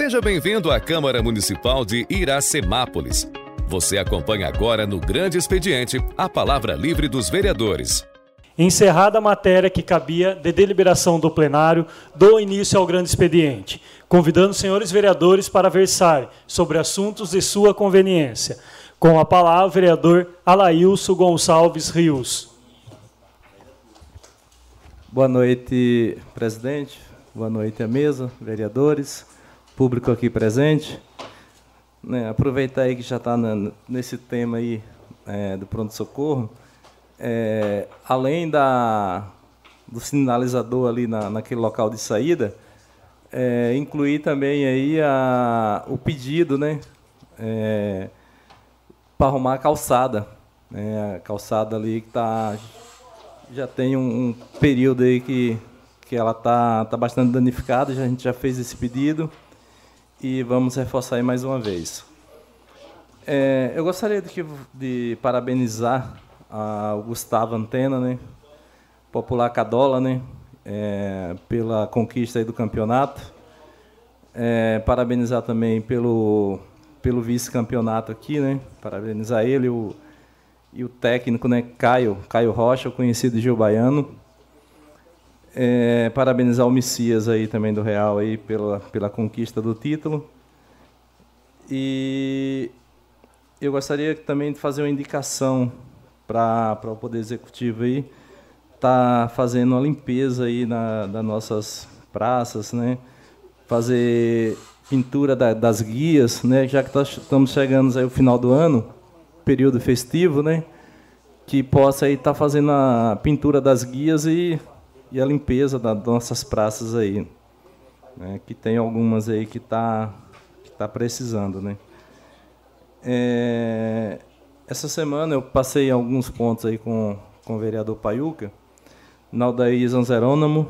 Seja bem-vindo à Câmara Municipal de Iracemápolis. Você acompanha agora no Grande Expediente a palavra livre dos vereadores. Encerrada a matéria que cabia de deliberação do plenário, dou início ao grande expediente, convidando os senhores vereadores para versar sobre assuntos de sua conveniência. Com a palavra, o vereador Alailson Gonçalves Rios. Boa noite, presidente. Boa noite à mesa, vereadores público aqui presente. Né, aproveitar aí que já está nesse tema aí é, do pronto-socorro. É, além da, do sinalizador ali na, naquele local de saída, é, incluir também aí a, o pedido né, é, para arrumar a calçada. Né, a calçada ali que tá, já tem um, um período aí que, que ela está tá bastante danificada, já, a gente já fez esse pedido e vamos reforçar aí mais uma vez. É, eu gostaria de, de parabenizar o Gustavo Antena, né, popular Cadola, né, é, pela conquista do campeonato. É, parabenizar também pelo, pelo vice-campeonato aqui, né, parabenizar ele o, e o técnico, né, Caio, Caio Rocha, conhecido de Gil Baiano. É, parabenizar o Messias aí também do Real aí pela, pela conquista do título. E eu gostaria também de fazer uma indicação para o Poder Executivo aí, tá fazendo uma limpeza aí na, das nossas praças, né? Fazer pintura da, das guias, né? Já que estamos chegando aí o final do ano, período festivo, né? Que possa aí estar tá fazendo a pintura das guias e e a limpeza das nossas praças aí, né, que tem algumas aí que está que tá precisando, né. É, essa semana eu passei alguns pontos aí com, com o vereador Paiuca, na Aldair Zanzerônamo,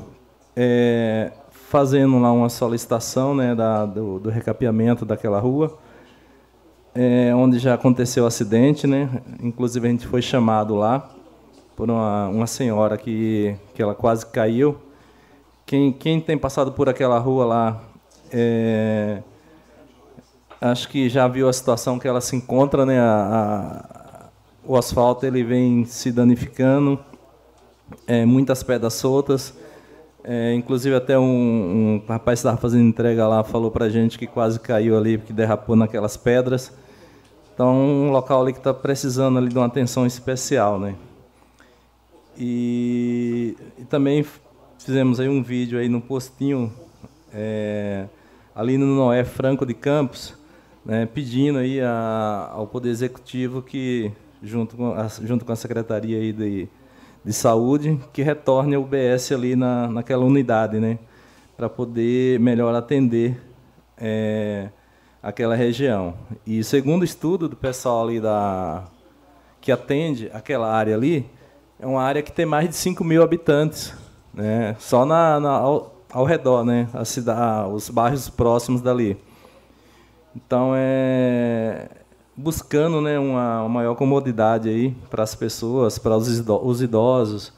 é, fazendo lá uma solicitação né, da, do, do recapeamento daquela rua, é, onde já aconteceu o acidente, né? Inclusive a gente foi chamado lá por uma, uma senhora que, que ela quase caiu. Quem, quem tem passado por aquela rua lá, é, acho que já viu a situação que ela se encontra, né? A, a, o asfalto ele vem se danificando, é, muitas pedras soltas. É, inclusive até um, um rapaz que estava fazendo entrega lá falou para gente que quase caiu ali, porque derrapou naquelas pedras. Então, um local ali que está precisando ali de uma atenção especial, né? E, e, também fizemos aí um vídeo aí no postinho é, ali no Noé Franco de Campos, né, pedindo aí a, ao Poder Executivo que, junto com a, junto com a Secretaria aí de, de Saúde, que retorne o UBS ali na, naquela unidade, né, para poder melhor atender é, aquela região. E segundo estudo do pessoal ali da que atende aquela área ali, é uma área que tem mais de 5 mil habitantes, né? só na, na ao, ao, redor, né? a cidade, os bairros próximos dali. Então, é buscando né, uma, uma maior comodidade aí para as pessoas, para os idosos,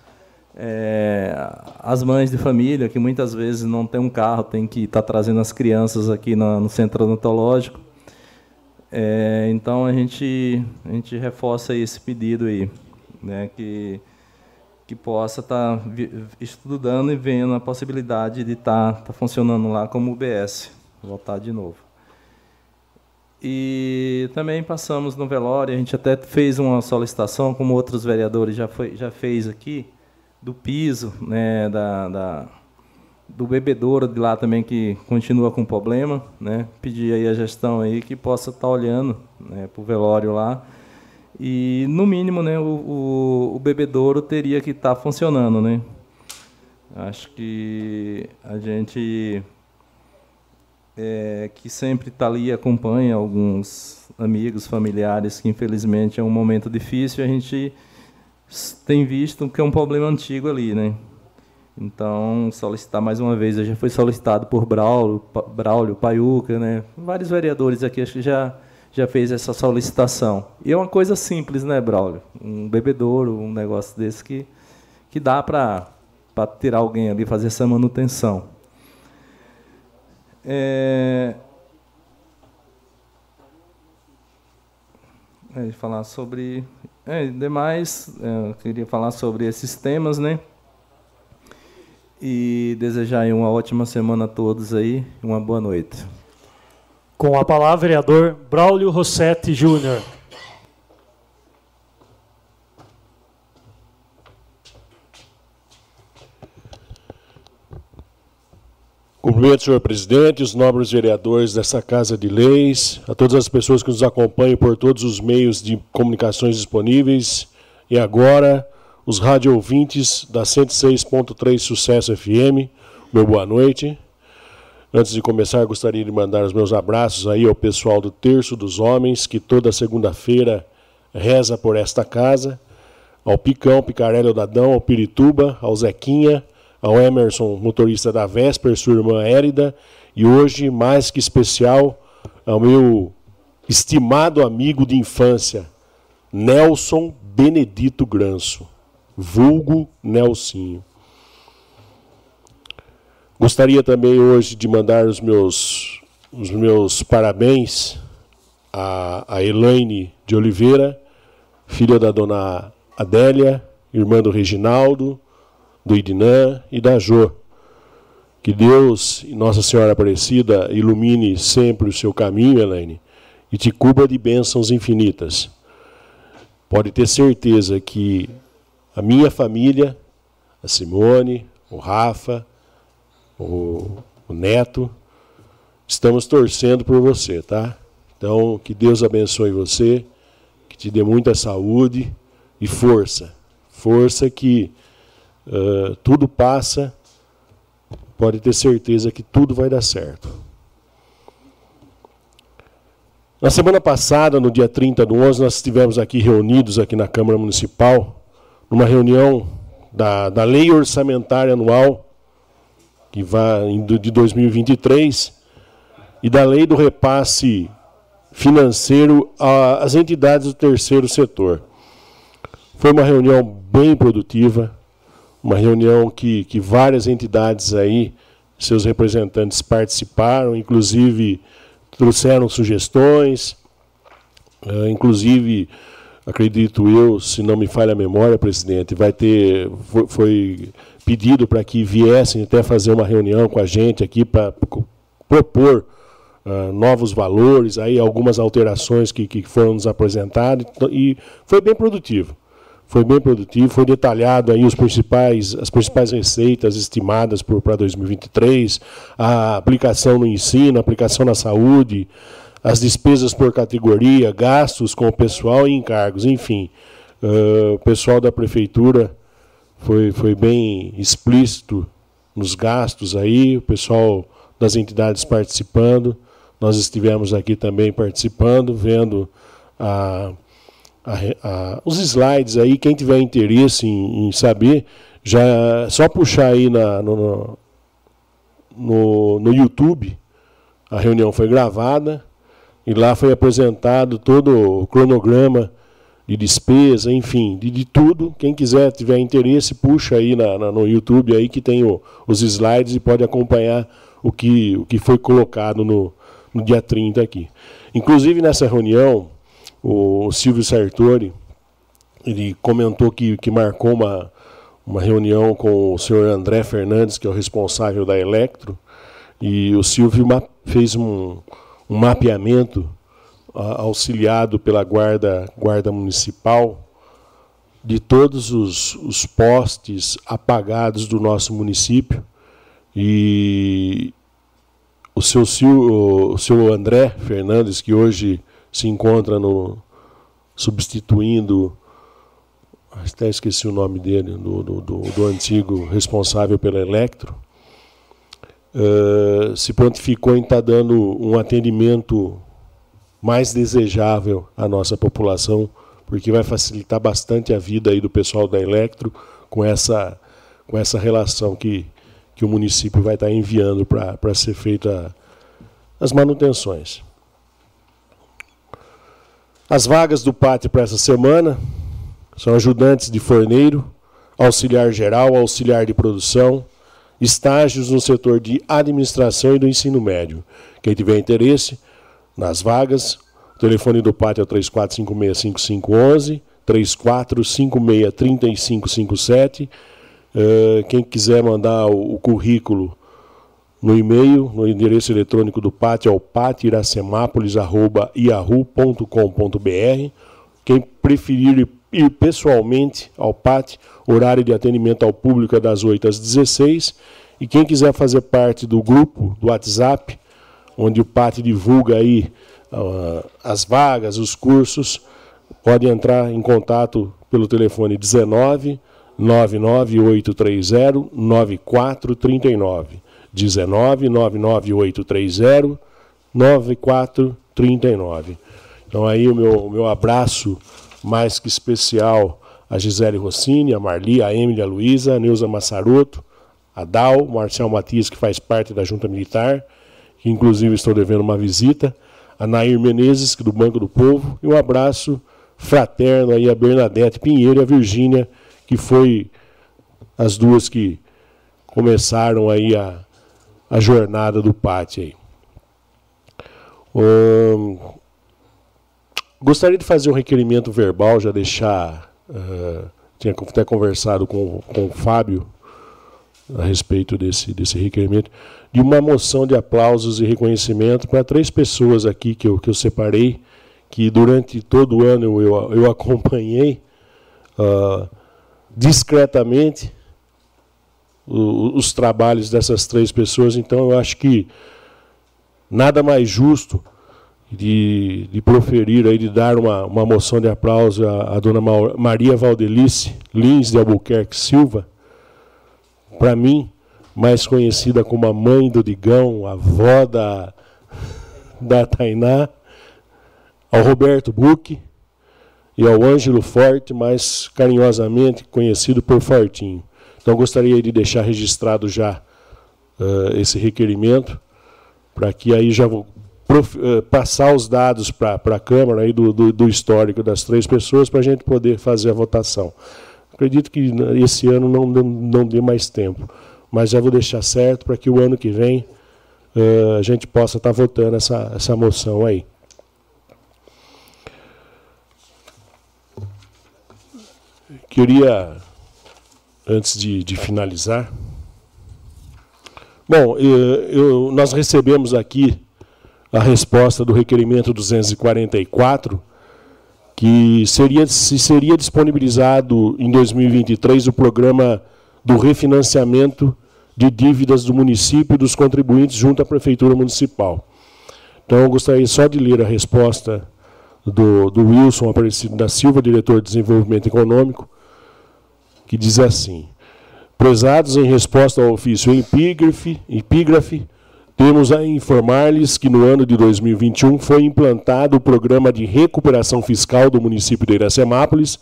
é, as mães de família, que muitas vezes não tem um carro, tem que estar tá trazendo as crianças aqui no, no centro odontológico. É, então, a gente, a gente reforça esse pedido aí, né, que que possa estar tá estudando e vendo a possibilidade de estar tá, tá funcionando lá como UBS, voltar de novo. E também passamos no velório, a gente até fez uma solicitação, como outros vereadores já, foi, já fez aqui, do piso, né, da, da, do bebedouro de lá também, que continua com problema. Né, pedir aí a gestão aí que possa estar olhando né, para o velório lá, e, no mínimo, né, o, o, o bebedouro teria que estar tá funcionando. Né? Acho que a gente é, que sempre está ali e acompanha alguns amigos, familiares que, infelizmente, é um momento difícil, a gente tem visto que é um problema antigo ali, né? Então, solicitar mais uma vez, já foi solicitado por Braulio, Braulio Paiuca, né? Vários vereadores aqui, acho que já já fez essa solicitação. E é uma coisa simples, né, Braulio? Um bebedouro, um negócio desse que, que dá para tirar alguém ali, fazer essa manutenção. É... É, falar sobre. É, demais, é, eu queria falar sobre esses temas, né? E desejar uma ótima semana a todos aí, uma boa noite. Com a palavra, vereador Braulio Rossetti Júnior. Cumprimento, senhor presidente, os nobres vereadores dessa Casa de Leis, a todas as pessoas que nos acompanham por todos os meios de comunicações disponíveis e agora os rádio ouvintes da 106.3 Sucesso FM. Meu boa noite. Antes de começar, gostaria de mandar os meus abraços aí ao pessoal do Terço dos Homens, que toda segunda-feira reza por esta casa, ao Picão, Picarelli Dadão, ao Pirituba, ao Zequinha, ao Emerson, motorista da Vesper, sua irmã Érida, e hoje, mais que especial, ao meu estimado amigo de infância, Nelson Benedito Granço, vulgo Nelsinho. Gostaria também hoje de mandar os meus, os meus parabéns a, a Elaine de Oliveira, filha da dona Adélia, irmã do Reginaldo, do Idinã e da Jô. Que Deus e Nossa Senhora Aparecida ilumine sempre o seu caminho, Elaine, e te cubra de bênçãos infinitas. Pode ter certeza que a minha família, a Simone, o Rafa, o, o Neto, estamos torcendo por você, tá? Então, que Deus abençoe você, que te dê muita saúde e força. Força que Uh, tudo passa, pode ter certeza que tudo vai dar certo. Na semana passada, no dia 30 do 11, nós estivemos aqui reunidos aqui na Câmara Municipal, numa reunião da, da Lei Orçamentária Anual, que vai de 2023, e da Lei do Repasse Financeiro às entidades do terceiro setor. Foi uma reunião bem produtiva, uma reunião que, que várias entidades aí, seus representantes participaram, inclusive trouxeram sugestões, uh, inclusive, acredito eu, se não me falha a memória, presidente, vai ter, foi, foi pedido para que viessem até fazer uma reunião com a gente aqui para propor uh, novos valores, aí algumas alterações que, que foram nos apresentadas, e foi bem produtivo foi bem produtivo, foi detalhado aí os principais, as principais receitas estimadas para 2023, a aplicação no ensino, a aplicação na saúde, as despesas por categoria, gastos com o pessoal e encargos, enfim. Uh, o pessoal da prefeitura foi, foi bem explícito nos gastos aí, o pessoal das entidades participando, nós estivemos aqui também participando, vendo a a, a, os slides aí, quem tiver interesse em, em saber, já só puxar aí na, no, no, no, YouTube, a reunião foi gravada e lá foi apresentado todo o cronograma de despesa, enfim, de, de tudo. Quem quiser, tiver interesse, puxa aí na, na, no YouTube aí que tem o, os slides e pode acompanhar o que, o que foi colocado no, no dia 30 aqui. Inclusive nessa reunião, o Silvio Sartori, ele comentou que, que marcou uma, uma reunião com o senhor André Fernandes, que é o responsável da Electro, e o Silvio fez um, um mapeamento auxiliado pela guarda, guarda municipal de todos os, os postes apagados do nosso município. E o seu, o seu André Fernandes, que hoje se encontra no substituindo até esqueci o nome dele do, do, do, do antigo responsável pela Electro uh, se prontificou em estar tá dando um atendimento mais desejável à nossa população porque vai facilitar bastante a vida aí do pessoal da Electro com essa com essa relação que que o município vai estar tá enviando para ser feita as manutenções. As vagas do pátio para essa semana são ajudantes de forneiro, auxiliar geral, auxiliar de produção, estágios no setor de administração e do ensino médio. Quem tiver interesse nas vagas, o telefone do pátio é o 34565511, 34563557. Uh, quem quiser mandar o, o, currículo no e-mail, no endereço eletrônico do pátio é o patiracemápolis.yahoo.com.br. Quem preferir ir pessoalmente ao PAT, horário de atendimento ao público é das 8 às 16. E quem quiser fazer parte do grupo do WhatsApp, onde o PAT divulga aí uh, as vagas, os cursos, pode entrar em contato pelo telefone 19 99830 9439. 19 99830 9439. Então aí o meu, o meu abraço mais que especial a Gisele Rossini, a Marli, a Emília, a Luísa, a Neuza Massaroto, a Dal, Marcel Matias, que faz parte da Junta Militar, que inclusive estou devendo uma visita, a Nair Menezes, do Banco do Povo, e um abraço fraterno aí a Bernadette Pinheiro e a Virgínia, que foi as duas que começaram aí a, a jornada do pátio aí. Gostaria de fazer um requerimento verbal, já deixar. Uh, tinha até conversado com, com o Fábio a respeito desse, desse requerimento, de uma moção de aplausos e reconhecimento para três pessoas aqui que eu, que eu separei, que durante todo o ano eu, eu acompanhei uh, discretamente o, os trabalhos dessas três pessoas. Então, eu acho que nada mais justo de, de proferir, aí, de dar uma, uma moção de aplauso à, à dona Maria Valdelice Lins de Albuquerque Silva, para mim, mais conhecida como a mãe do Digão, a avó da, da Tainá, ao Roberto Buque e ao Ângelo Forte, mais carinhosamente conhecido por Fortinho. Então gostaria de deixar registrado já uh, esse requerimento, para que aí já vou uh, passar os dados para a Câmara aí do, do, do, histórico das três pessoas para a gente poder fazer a votação. Acredito que esse ano não, não, não dê mais tempo, mas já vou deixar certo para que o ano que vem uh, a gente possa estar tá votando essa, essa moção aí. Queria antes de, de finalizar. Bom, eu, eu, nós recebemos aqui a resposta do requerimento 244, que seria, se seria disponibilizado em 2023 o programa do refinanciamento de dívidas do município e dos contribuintes junto à Prefeitura Municipal. Então, eu gostaria só de ler a resposta do, do Wilson Aparecido da Silva, diretor de Desenvolvimento Econômico, que diz assim: Prezados em resposta ao ofício epígrafe, epígrafe temos a informar-lhes que no ano de 2021 foi implantado o programa de recuperação fiscal do município de Iracemápolis,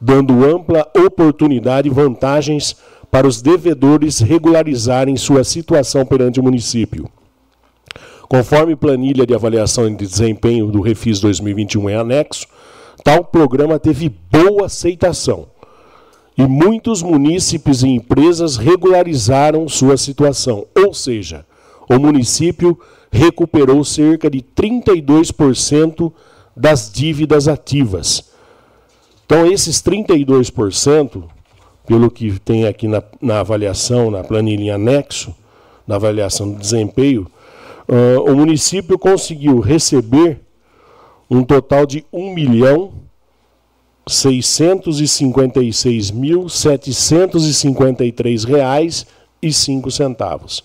dando ampla oportunidade e vantagens para os devedores regularizarem sua situação perante o município. Conforme planilha de avaliação de desempenho do Refis 2021 em anexo, tal programa teve boa aceitação e muitos munícipes e empresas regularizaram sua situação, ou seja, o município recuperou cerca de 32% das dívidas ativas. Então, esses 32%, pelo que tem aqui na, na avaliação, na planilha anexo, na avaliação do desempenho, uh, o município conseguiu receber um total de 1 milhão 656.753 reais e cinco centavos.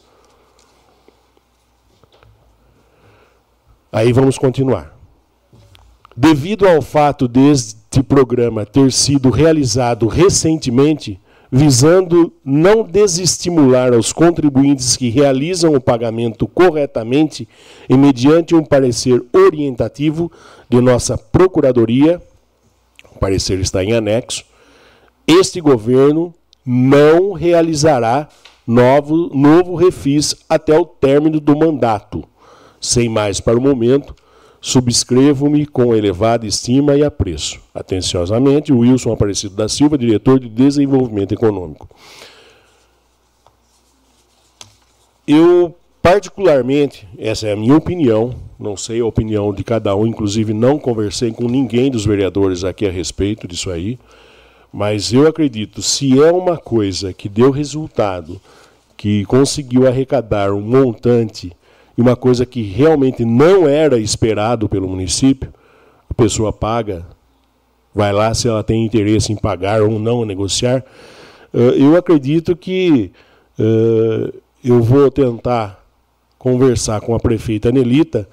Aí vamos continuar. Devido ao fato deste programa ter sido realizado recentemente, visando não desestimular aos contribuintes que realizam o pagamento corretamente e mediante um parecer orientativo de nossa Procuradoria, o parecer está em anexo, este governo não realizará novo, novo refis até o término do mandato. Sem mais para o momento, subscrevo-me com elevada estima e apreço. Atenciosamente, Wilson Aparecido da Silva, diretor de Desenvolvimento Econômico. Eu particularmente, essa é a minha opinião, não sei a opinião de cada um, inclusive não conversei com ninguém dos vereadores aqui a respeito disso aí, mas eu acredito, se é uma coisa que deu resultado, que conseguiu arrecadar um montante e uma coisa que realmente não era esperado pelo município, a pessoa paga, vai lá se ela tem interesse em pagar ou não negociar. Eh, eu acredito que eh, eu vou tentar conversar com a prefeita Nelita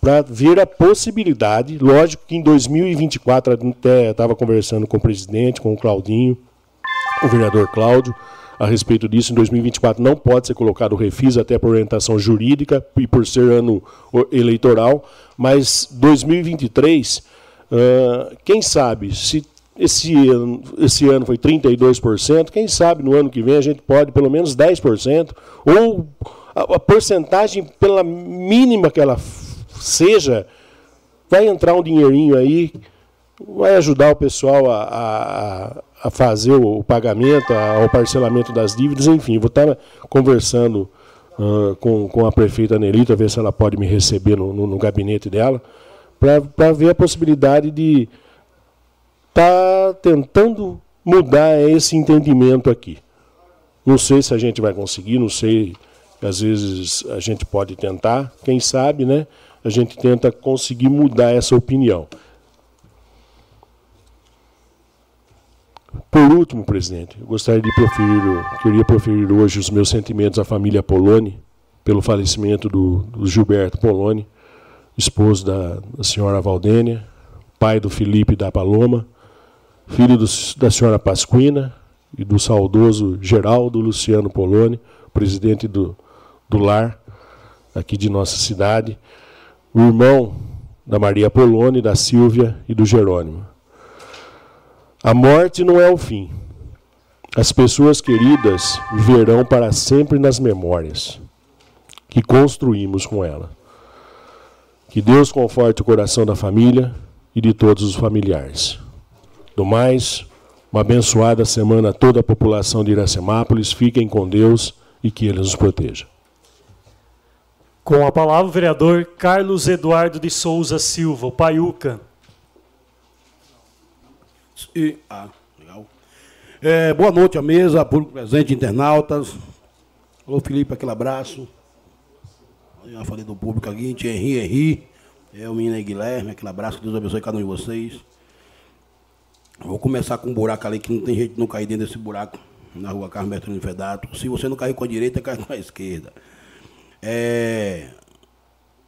para ver a possibilidade, lógico que em 2024, até estava conversando com o presidente, com o Claudinho, o vereador Cláudio, a respeito disso. Em 2024 não pode ser colocado o refis, até por orientação jurídica e por ser ano eleitoral, mas 2023, uh, quem sabe, se esse ano, esse ano foi 32%, quem sabe no ano que vem a gente pode pelo menos 10%, ou a, a porcentagem, pela mínima que ela seja, vai entrar um dinheirinho aí, vai ajudar o pessoal a, a, a fazer o pagamento, o parcelamento das dívidas, enfim, vou estar conversando uh, com, com a prefeita Nelita, ver se ela pode me receber no, no, no gabinete dela, para ver a possibilidade de estar tá tentando mudar esse entendimento aqui. Não sei se a gente vai conseguir, não sei, às vezes a gente pode tentar, quem sabe, né? A gente tenta conseguir mudar essa opinião. Por último, presidente, eu gostaria de proferir, queria proferir hoje os meus sentimentos à família Poloni pelo falecimento do, do Gilberto Poloni, esposo da, da, senhora Valdênia, pai do Felipe da Paloma, filho do, da senhora Pasquina e do saudoso Geraldo Luciano Poloni, presidente do, do lar aqui de nossa cidade, o irmão da Maria Poloni, da Silvia e do Jerônimo. A morte não é o fim. As pessoas queridas viverão para sempre nas memórias que construímos com ela. Que Deus conforte o coração da família e de todos os familiares. Do mais, uma abençoada semana a toda a população de Iracemápolis. Fiquem com Deus e que Ele nos proteja. Com a palavra, o vereador Carlos Eduardo de Souza Silva, o Paiuca. E, ah, legal. É, boa noite à mesa, público presente, internautas. Ô Felipe, aquele abraço. Eu já falei do público aqui, Henri, Henri. É o menino Guilherme, aquele abraço, Deus abençoe cada um de vocês. Vou começar com um buraco ali que não tem jeito de não cair dentro desse buraco, na rua Carlos Bertolini Fedato. Se você não cair com a direita, cai com a esquerda. É,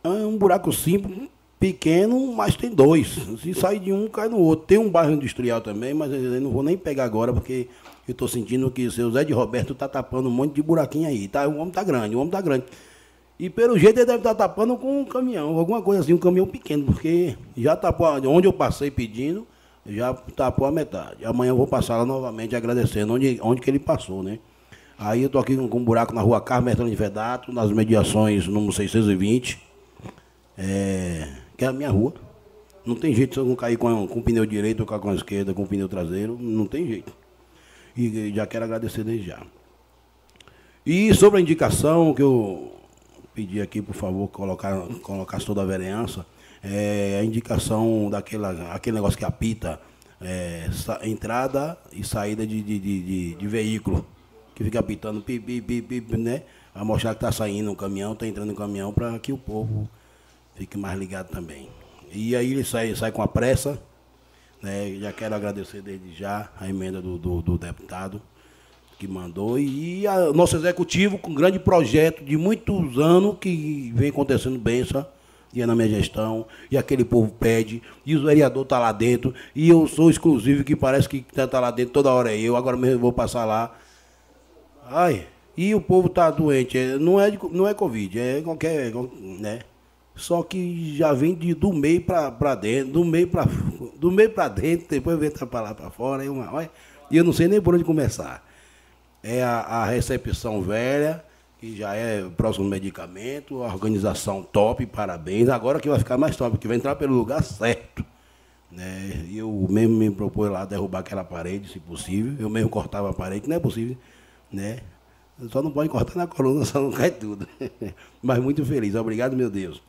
é um buraco simples, pequeno, mas tem dois. Se sair de um, cai no outro. Tem um bairro industrial também, mas eu não vou nem pegar agora, porque eu estou sentindo que o seu Zé de Roberto está tapando um monte de buraquinho aí. Tá? O homem está grande, o homem está grande. E pelo jeito ele deve estar tá tapando com um caminhão, alguma coisa assim, um caminhão pequeno, porque já tapou, onde eu passei pedindo, já tapou a metade. Amanhã eu vou passar lá novamente agradecendo onde, onde que ele passou, né? Aí eu tô aqui com um buraco na rua Carmo de Vedato, nas mediações número 620. É, que é a minha rua. Não tem jeito se eu não cair com, com o pneu direito ou com a esquerda, com o pneu traseiro, não tem jeito. E já quero agradecer desde já. E sobre a indicação que eu pedi aqui, por favor, colocar, colocar toda a vereança, é a indicação daquela, aquele negócio que apita, é, entrada e saída de, de, de, de, veículo, que fica apitando, pi, pi, pi, pi, né? A mostrar que está saindo um caminhão, está entrando um caminhão, para que o povo fique mais ligado também. E aí ele sai, sai com a pressa, né? Já quero agradecer desde já a emenda do, do, do deputado que mandou e o nosso executivo com um grande projeto de muitos anos que vem acontecendo só e na minha gestão, e aquele povo pede, e o vereador está lá dentro, e eu sou exclusivo, que parece que está tá lá dentro toda hora é eu, agora mesmo vou passar lá. Ai, e o povo está doente, é, não é, não é Covid, é qualquer, né? Só que já vem de, do meio para dentro, do meio para do meio para dentro, depois vem para lá para fora, e uma, e eu não sei nem por onde começar. É a, a recepção velha, que já é próximo medicamento, a organização top, parabéns. Agora que vai ficar mais top, que vai entrar pelo lugar certo. Né? Eu mesmo me propus lá derrubar aquela parede, se possível. Eu mesmo cortava a parede, não é possível, né? Só não pode cortar na coluna, só não cai tudo. Mas muito feliz. Obrigado, meu Deus.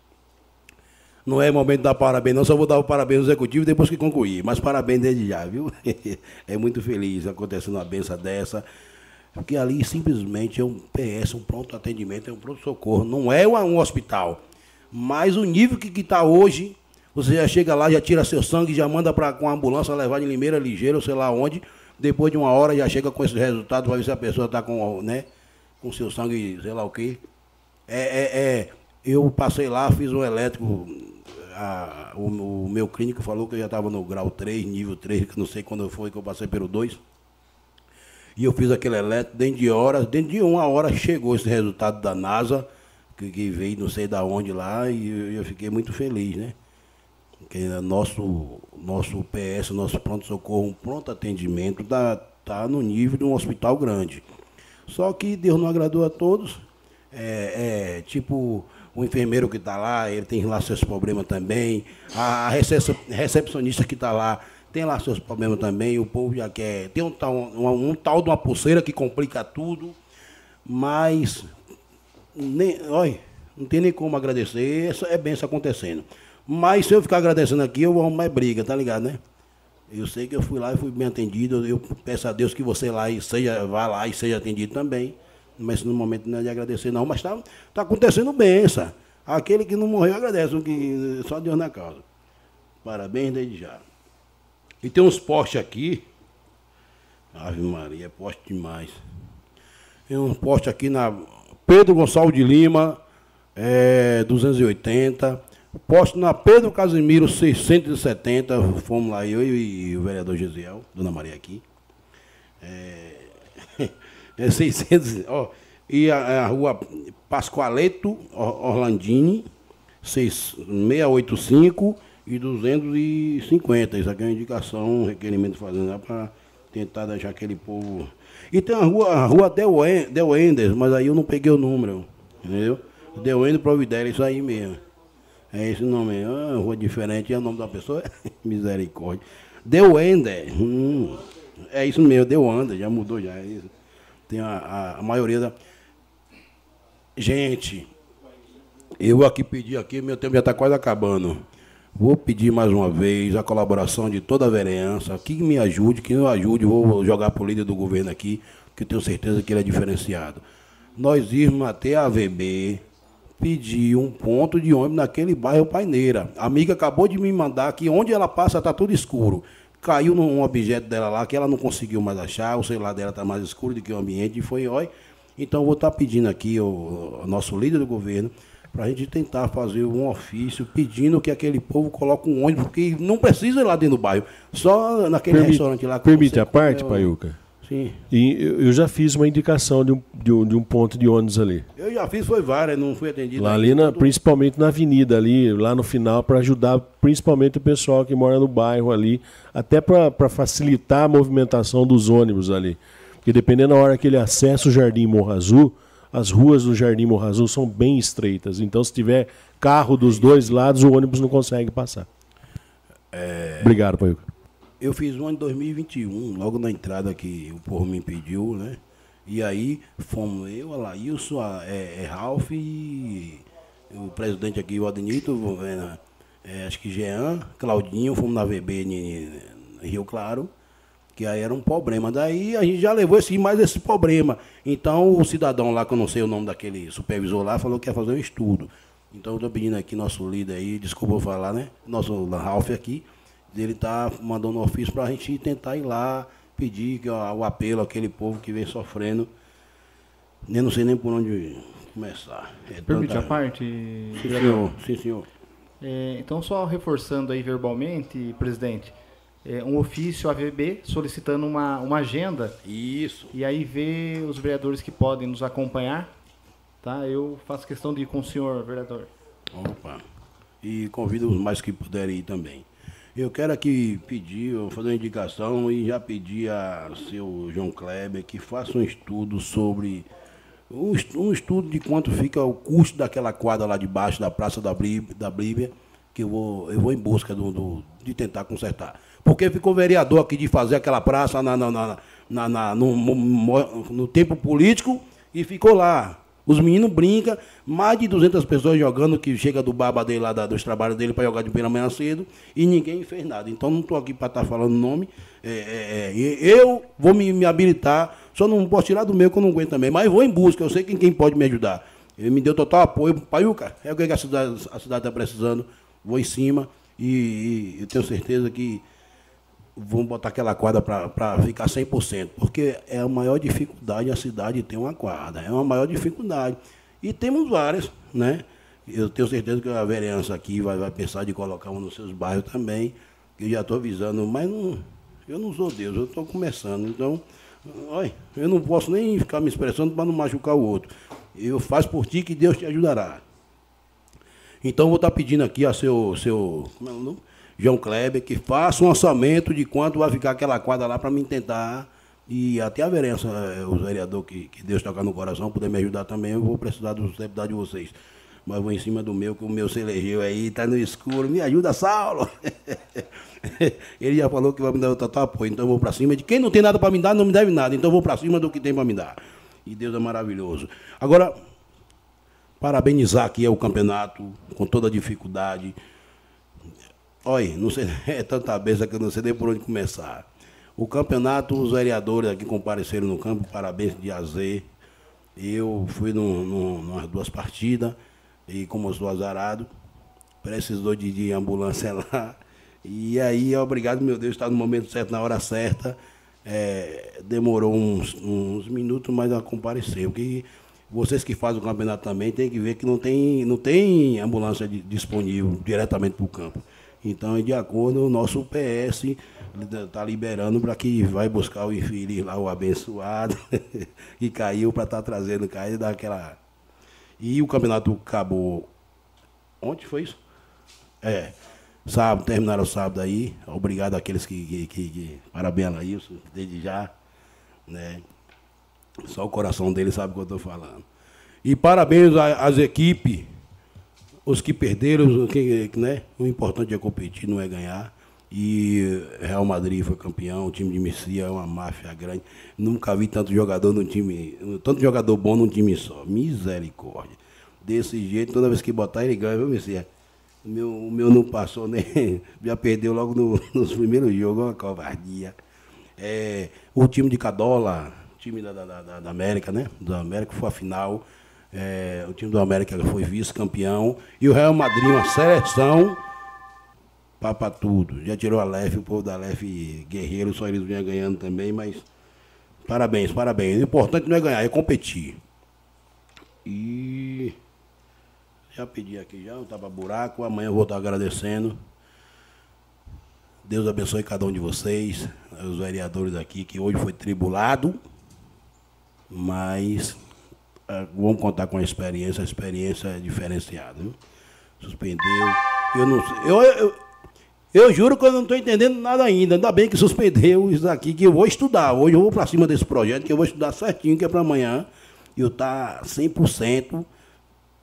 Não é momento de dar parabéns, não. Só vou dar o parabéns ao executivo depois que concluir. Mas parabéns desde já, viu? É muito feliz acontecendo uma benção dessa. Porque ali simplesmente é um PS, um pronto atendimento, é um pronto-socorro. Não é um hospital. Mas o nível que está hoje, você já chega lá, já tira seu sangue, já manda para com a ambulância levar de Limeira, ligeiro, sei lá onde. Depois de uma hora já chega com esse resultado para ver se a pessoa está com, né, com seu sangue, sei lá o quê. É, é, é, eu passei lá, fiz um elétrico. A, o, o, meu clínico falou que eu já estava no grau 3, nível 3, que não sei quando foi que eu passei pelo 2. E eu fiz aquele elétrico, dentro de horas, dentro de uma hora chegou esse resultado da NASA, que, que veio não sei da onde lá, e eu, eu fiquei muito feliz, né? que nosso, nosso PS, nosso pronto-socorro, um pronto atendimento, está tá no nível de um hospital grande. Só que Deus não agradou a todos. É, é tipo o enfermeiro que está lá, ele tem lá seus problemas também. A recepcionista que está lá tem lá seus problemas também. O povo já quer. Tem um tal, um, um tal de uma pulseira que complica tudo. Mas, nem, olha, não tem nem como agradecer. É bem isso acontecendo. Mas se eu ficar agradecendo aqui, eu vou arrumar briga, tá ligado, né? Eu sei que eu fui lá e fui bem atendido. Eu peço a Deus que você lá e seja, vá lá e seja atendido também. Mas no momento não é de agradecer, não. Mas tá, tá acontecendo essa. Aquele que não morreu agradece, que só Deus na causa. Parabéns desde já. E tem uns postes aqui. Ave Maria, é poste demais. Tem um poste aqui na Pedro Gonçalves de Lima, é, 280. Posto na Pedro Casimiro 670, fomos lá, eu e o vereador Gisiel, Dona Maria aqui. É, é 600, ó, e a, a rua Pascoaleto Orlandini, 685 e 250. Isso aqui é uma indicação, um requerimento fazendo para tentar deixar aquele povo. E tem a rua, a rua Del, Del Enders, mas aí eu não peguei o número, entendeu? Del Enders Providélia, isso aí mesmo. É esse nome aí. Ah, rua diferente, é o nome da pessoa? Misericórdia. Deu Ender. Hum, é isso mesmo, deu Ender, já mudou já. É isso. Tem a, a, a, maioria da. Gente, eu aqui pedi aqui, meu tempo já está quase acabando. Vou pedir mais uma vez a colaboração de toda a vereança, que me ajude, que não ajude, vou jogar para o líder do governo aqui, que eu tenho certeza que ele é diferenciado. Nós irmos até a AVB, pedir um ponto de ônibus naquele bairro Paineira. A amiga acabou de me mandar que onde ela passa está tudo escuro. Caiu num objeto dela lá que ela não conseguiu mais achar, o celular dela está mais escuro do que o ambiente, e foi, olha. Então eu vou estar tá pedindo aqui o, o nosso líder do governo para a gente tentar fazer um ofício pedindo que aquele povo coloque um ônibus, porque não precisa ir lá dentro do bairro, só naquele restaurante lá. Permite a parte, Paiuca? Sim. E eu já fiz uma indicação de um, de um, de um ponto de ônibus ali. Eu já fiz, foi várias, não fui atendido. Lá ali, na, principalmente na avenida ali, lá no final, para ajudar principalmente o pessoal que mora no bairro ali, até para facilitar a movimentação dos ônibus ali. Porque dependendo da hora que ele acessa o Jardim Morro Azul, as ruas do Jardim Morro Azul são bem estreitas. Então, se tiver carro dos dois lados, o ônibus não consegue passar. É... Obrigado, Paiuca. Eu fiz um em 2021, logo na entrada que o povo me pediu, né? E aí fomos eu, a Laílson, a, é, é Ralph e o presidente aqui, o Adenito, é, acho que Jean, Claudinho, fomos na VB em, em Rio Claro, que aí era um problema. Daí a gente já levou esse, mais esse problema. Então o cidadão lá, que eu não sei o nome daquele supervisor lá, falou que ia fazer um estudo. Então eu estou pedindo aqui nosso líder aí, desculpa eu falar, né? Nosso Ralph aqui, ele tá mandando um ofício para a gente tentar ir lá, pedir que, ó, o apelo àquele povo que vem sofrendo. Eu não sei nem por onde começar. É Permite tanta... a parte? Sim, senhor. Sim, senhor. É, então, só reforçando aí verbalmente, presidente, é, um ofício AVB solicitando uma, uma agenda. Isso. E aí ver os vereadores que podem nos acompanhar. Tá? Eu faço questão de ir com o senhor, vereador. Opa. E convido os mais que puderem ir também. Eu quero aqui pedir, fazer uma indicação e já pedir a seu João Kleber que faça um estudo sobre. Um estudo de quanto fica o custo daquela quadra lá debaixo da Praça da Bíblia, da Bíblia que eu vou, eu vou em busca do, do, de tentar consertar. Porque ficou vereador aqui de fazer aquela praça na, na, na, na no, no, no tempo político E ficou lá. Os meninos brincam, mais de 200 pessoas jogando, que chega do baba dele lá, da, dos trabalhos dele para jogar de pela manhã cedo, e ninguém fez nada. Então não estou aqui para estar tá falando nome. É, é, é, eu vou me, me, habilitar, só não posso tirar do meu que eu não aguento também, mas vou em busca, eu sei quem, quem pode me ajudar. Ele me deu total apoio. Paiuca, é o que a cidade está precisando. Vou em cima e, e eu tenho certeza que vamos botar aquela quadra para ficar 100%, porque é a maior dificuldade a cidade ter uma quadra, é uma maior dificuldade. E temos várias, né? Eu tenho certeza que a vereança aqui vai, vai pensar de colocar uma nos seus bairros também, que eu já estou avisando, mas não, eu não sou Deus, eu estou começando, então, olha, eu não posso nem ficar me expressando para não machucar o outro. Eu faço por ti que Deus te ajudará. Então, vou estar tá pedindo aqui a seu, seu como é o nome? João Kleber, que faça um orçamento de quanto vai ficar aquela quadra lá para mim tentar. E até a vereança, eh, o vereador que, que Deus tocar no coração, puder me ajudar também, eu vou precisar dos deputados de vocês. Mas vou em cima do meu, que o meu se elegeu aí, tá no escuro. Me ajuda, Saulo! Ele já falou que vai me dar o total apoio, então eu vou para cima. De quem não tem nada para me dar, não me deve nada. Então eu vou para cima do que tem para me dar. E Deus é maravilhoso. Agora, parabenizar aqui o campeonato, com toda a dificuldade. Olha, não sei, é tanta besta que eu não sei nem por onde começar. O campeonato, os vereadores aqui compareceram no campo, parabéns de AZ. Eu fui no, numas duas partidas e como eu sou azarado, precisou de, de ambulância lá. E aí, obrigado, meu Deus, está no momento certo, na hora certa. É, demorou uns, uns minutos, mas ela compareceu. Que vocês que fazem o campeonato também tem que ver que não tem, não tem ambulância disponível diretamente para o campo. Então, de acordo, o nosso PS está liberando para que vai buscar o infeliz lá, o abençoado, que caiu para estar tá trazendo, caiu daquela. E o campeonato acabou. Ontem foi isso? É. Sábado, terminaram o sábado aí. Obrigado àqueles que. que, que, que parabéns a isso, desde já. Né? Só o coração dele sabe o que eu estou falando. E parabéns às equipes os que perderam, né? o importante é competir, não é ganhar. E Real Madrid foi campeão, o time de Messia é uma máfia grande. Nunca vi tanto jogador no time, tanto jogador bom num time só. Misericórdia. Desse jeito, toda vez que botar ele ganha, viu, Messia? O meu, o meu não passou nem. Já perdeu logo no, nos primeiros jogos, uma covardia. É, o time de Cadola, time da, da, da, da América, né? Da América foi a final. É, o time do América foi vice-campeão. E o Real Madrid, uma seleção papa tudo. Já tirou a Lef, o povo da Lef guerreiro, só eles vinham ganhando também, mas parabéns, parabéns. O importante não é ganhar, é competir. E já pedi aqui já, não tava buraco, amanhã eu vou estar agradecendo. Deus abençoe cada um de vocês, os vereadores aqui, que hoje foi tribulado, mas ah, vamos contar com a experiência, a experiência é diferenciada. Viu? Suspendeu. Eu não sei. Eu, eu, eu juro que eu não estou entendendo nada ainda. Ainda bem que suspendeu isso aqui, que eu vou estudar. Hoje eu vou para cima desse projeto, que eu vou estudar certinho, que é para amanhã. Eu estar tá 100%,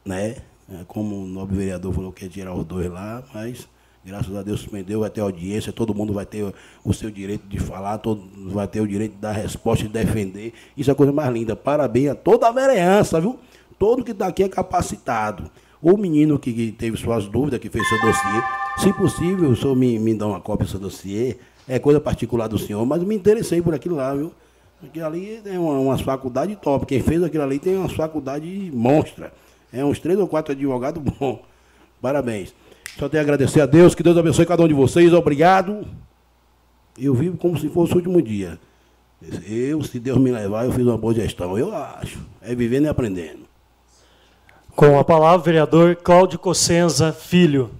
né? É, como o nobre vereador falou que ia tirar os dois lá, mas Graças a Deus suspendeu, vai ter audiência, todo mundo vai ter o seu direito de falar, todo vai ter o direito de dar resposta e defender. Isso é a coisa mais linda. Parabéns a toda a vereança, viu? Todo que está aqui é capacitado. O menino que, teve suas dúvidas, que fez seu dossiê, se possível, o senhor me, me dá uma cópia do seu dossiê, é coisa particular do senhor, mas me interessei por aquilo lá, viu? Aquilo ali tem uma, umas faculdades top. Quem fez aquilo ali tem umas faculdades monstra. É uns três ou quatro advogados bons. Parabéns. Só tenho a agradecer a Deus, que Deus abençoe cada um de vocês. Obrigado. Eu vivo como se fosse o último dia. Eu, se Deus me levar, eu fiz uma boa gestão. Eu acho. É vivendo e aprendendo. Com a palavra, vereador Cláudio Cossenza Filho.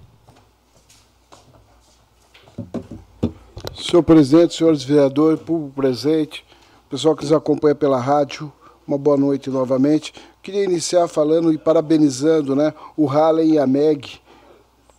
Senhor presidente, senhores vereadores, público presente, pessoal que nos acompanha pela rádio, uma boa noite novamente. Queria iniciar falando e parabenizando né, o Halley e a Meg,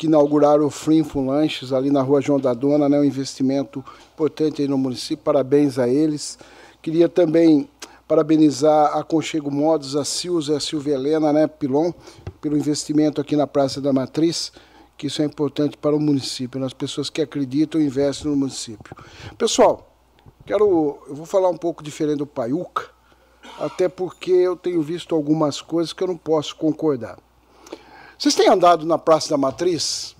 que inauguraram o Frinfo Lanches ali na rua João da Dona, né, um investimento importante no município, parabéns a eles. Queria também parabenizar a Conchego Modos, a Silza, a Silvia Helena, né, Pilon, pelo investimento aqui na Praça da Matriz, que isso é importante para o município, né, as pessoas que acreditam e investem no município. Pessoal, quero, eu vou falar um pouco diferente do Paiuca, até porque eu tenho visto algumas coisas que eu não posso concordar. Vocês têm andado na Praça da Matriz?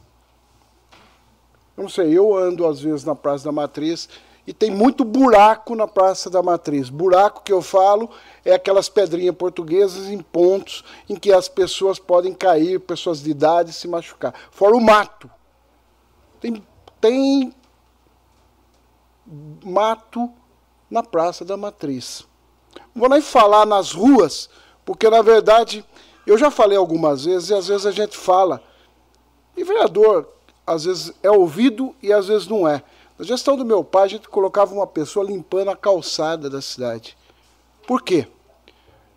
Eu não sei, eu ando às vezes na Praça da Matriz e tem muito buraco na Praça da Matriz. Buraco que eu falo é aquelas pedrinhas portuguesas em pontos em que as pessoas podem cair, pessoas de idade se machucar. Fora o mato. Tem, tem mato na Praça da Matriz. Não vou nem falar nas ruas, porque na verdade eu já falei algumas vezes e às vezes a gente fala. E vereador, às vezes é ouvido e às vezes não é. Na gestão do meu pai, a gente colocava uma pessoa limpando a calçada da cidade. Por quê?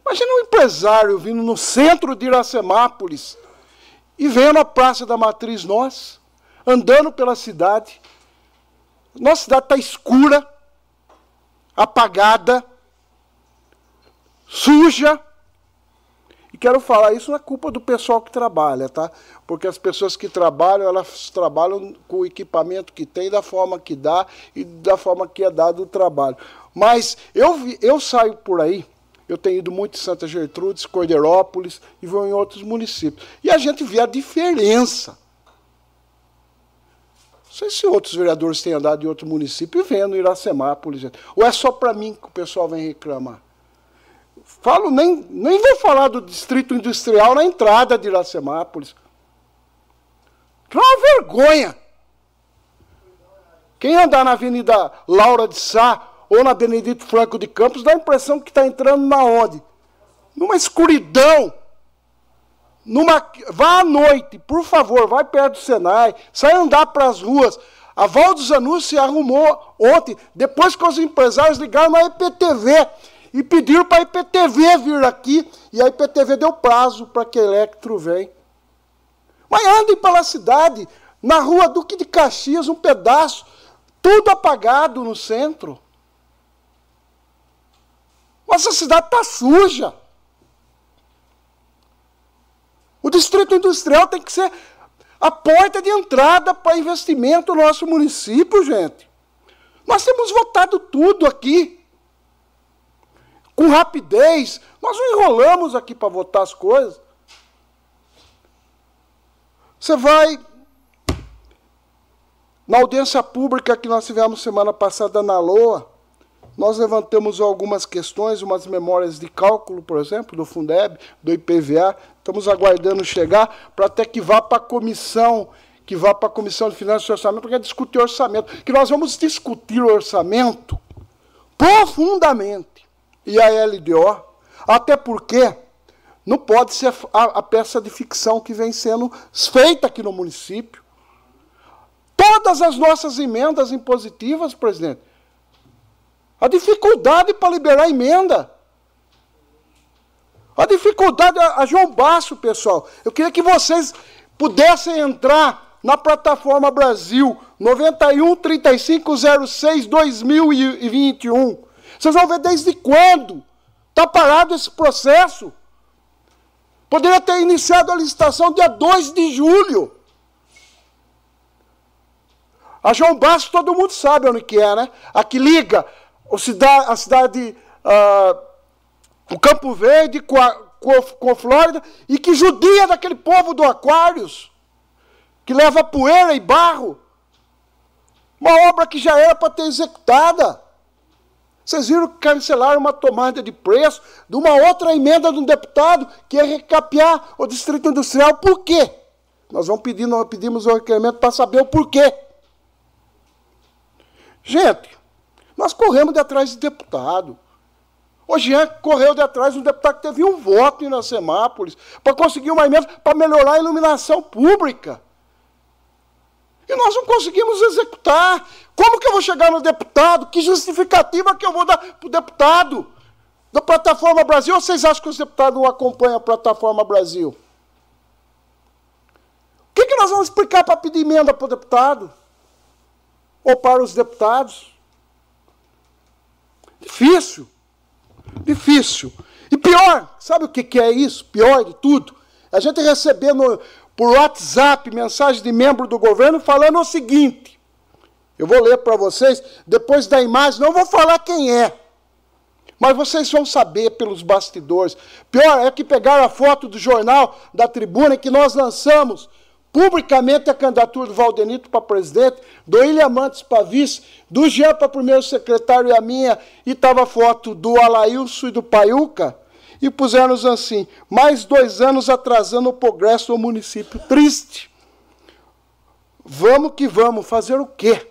Imagina um empresário vindo no centro de Iracemápolis e vendo a Praça da Matriz Nós, andando pela cidade. Nossa cidade está escura, apagada, suja. E quero falar, isso é culpa do pessoal que trabalha, tá? Porque as pessoas que trabalham, elas trabalham com o equipamento que tem, da forma que dá e da forma que é dado o trabalho. Mas eu, eu saio por aí, eu tenho ido muito em Santa Gertrudes, Cordeirópolis e vou em outros municípios. E a gente vê a diferença. Não sei se outros vereadores têm andado em outro município e vendo Iracemápolis. Ou é só para mim que o pessoal vem reclamar? Falo, nem, nem vou falar do distrito industrial na entrada de Iracemápolis. Que é uma vergonha. Quem andar na Avenida Laura de Sá ou na Benedito Franco de Campos dá a impressão que está entrando na onde? Numa escuridão. Numa, vá à noite, por favor, vai perto do Senai, sai andar para as ruas. A Val dos Anúncios se arrumou ontem, depois que os empresários ligaram na EPTV e pediram para a IPTV vir aqui, e a IPTV deu prazo para que a Electro venha. Mas andem pela cidade, na rua Duque de Caxias, um pedaço, tudo apagado no centro. Nossa cidade está suja. O distrito industrial tem que ser a porta de entrada para investimento no nosso município, gente. Nós temos votado tudo aqui com rapidez. Nós não enrolamos aqui para votar as coisas. Você vai na audiência pública que nós tivemos semana passada na LOA, nós levantamos algumas questões, umas memórias de cálculo, por exemplo, do Fundeb, do IPVA. Estamos aguardando chegar para até que vá para a comissão, que vá para a Comissão de Finanças e Orçamento, para discutir orçamento. Que nós vamos discutir o orçamento profundamente e a LDO, até porque não pode ser a, a peça de ficção que vem sendo feita aqui no município. Todas as nossas emendas impositivas, presidente, a dificuldade para liberar emenda. A dificuldade, a João Basso, pessoal, eu queria que vocês pudessem entrar na plataforma Brasil 91 3506 2021 vocês vão ver desde quando está parado esse processo. Poderia ter iniciado a licitação dia 2 de julho. A João Bastos todo mundo sabe onde que é, né? A que liga a cidade, uh, o Campo Verde com a, com, com a Flórida e que judia daquele povo do Aquários, que leva poeira e barro. Uma obra que já era para ter executada. Vocês viram que cancelaram uma tomada de preço de uma outra emenda de um deputado que ia recapear o Distrito Industrial. Por quê? Nós vamos pedir, nós pedimos o requerimento para saber o porquê. Gente, nós corremos de atrás de deputado. O Jean correu de atrás de um deputado que teve um voto em Iracemápolis para conseguir uma emenda para melhorar a iluminação pública. E nós não conseguimos executar. Como que eu vou chegar no deputado? Que justificativa que eu vou dar para o deputado? Da Plataforma Brasil, ou vocês acham que os deputados não acompanham a Plataforma Brasil? O que, que nós vamos explicar para pedir emenda para o deputado? Ou para os deputados? Difícil. Difícil. E pior, sabe o que, que é isso? Pior de tudo? A gente receber no, por WhatsApp mensagem de membro do governo falando o seguinte: eu vou ler para vocês, depois da imagem, não vou falar quem é. Mas vocês vão saber pelos bastidores. Pior é que pegaram a foto do jornal da tribuna que nós lançamos publicamente a candidatura do Valdenito para presidente, do William Mantes para vice, do Jean para primeiro secretário e a minha, e estava a foto do Alailson e do Paiuca, e puseram assim, mais dois anos atrasando o progresso do município. Triste. Vamos que vamos, fazer o quê?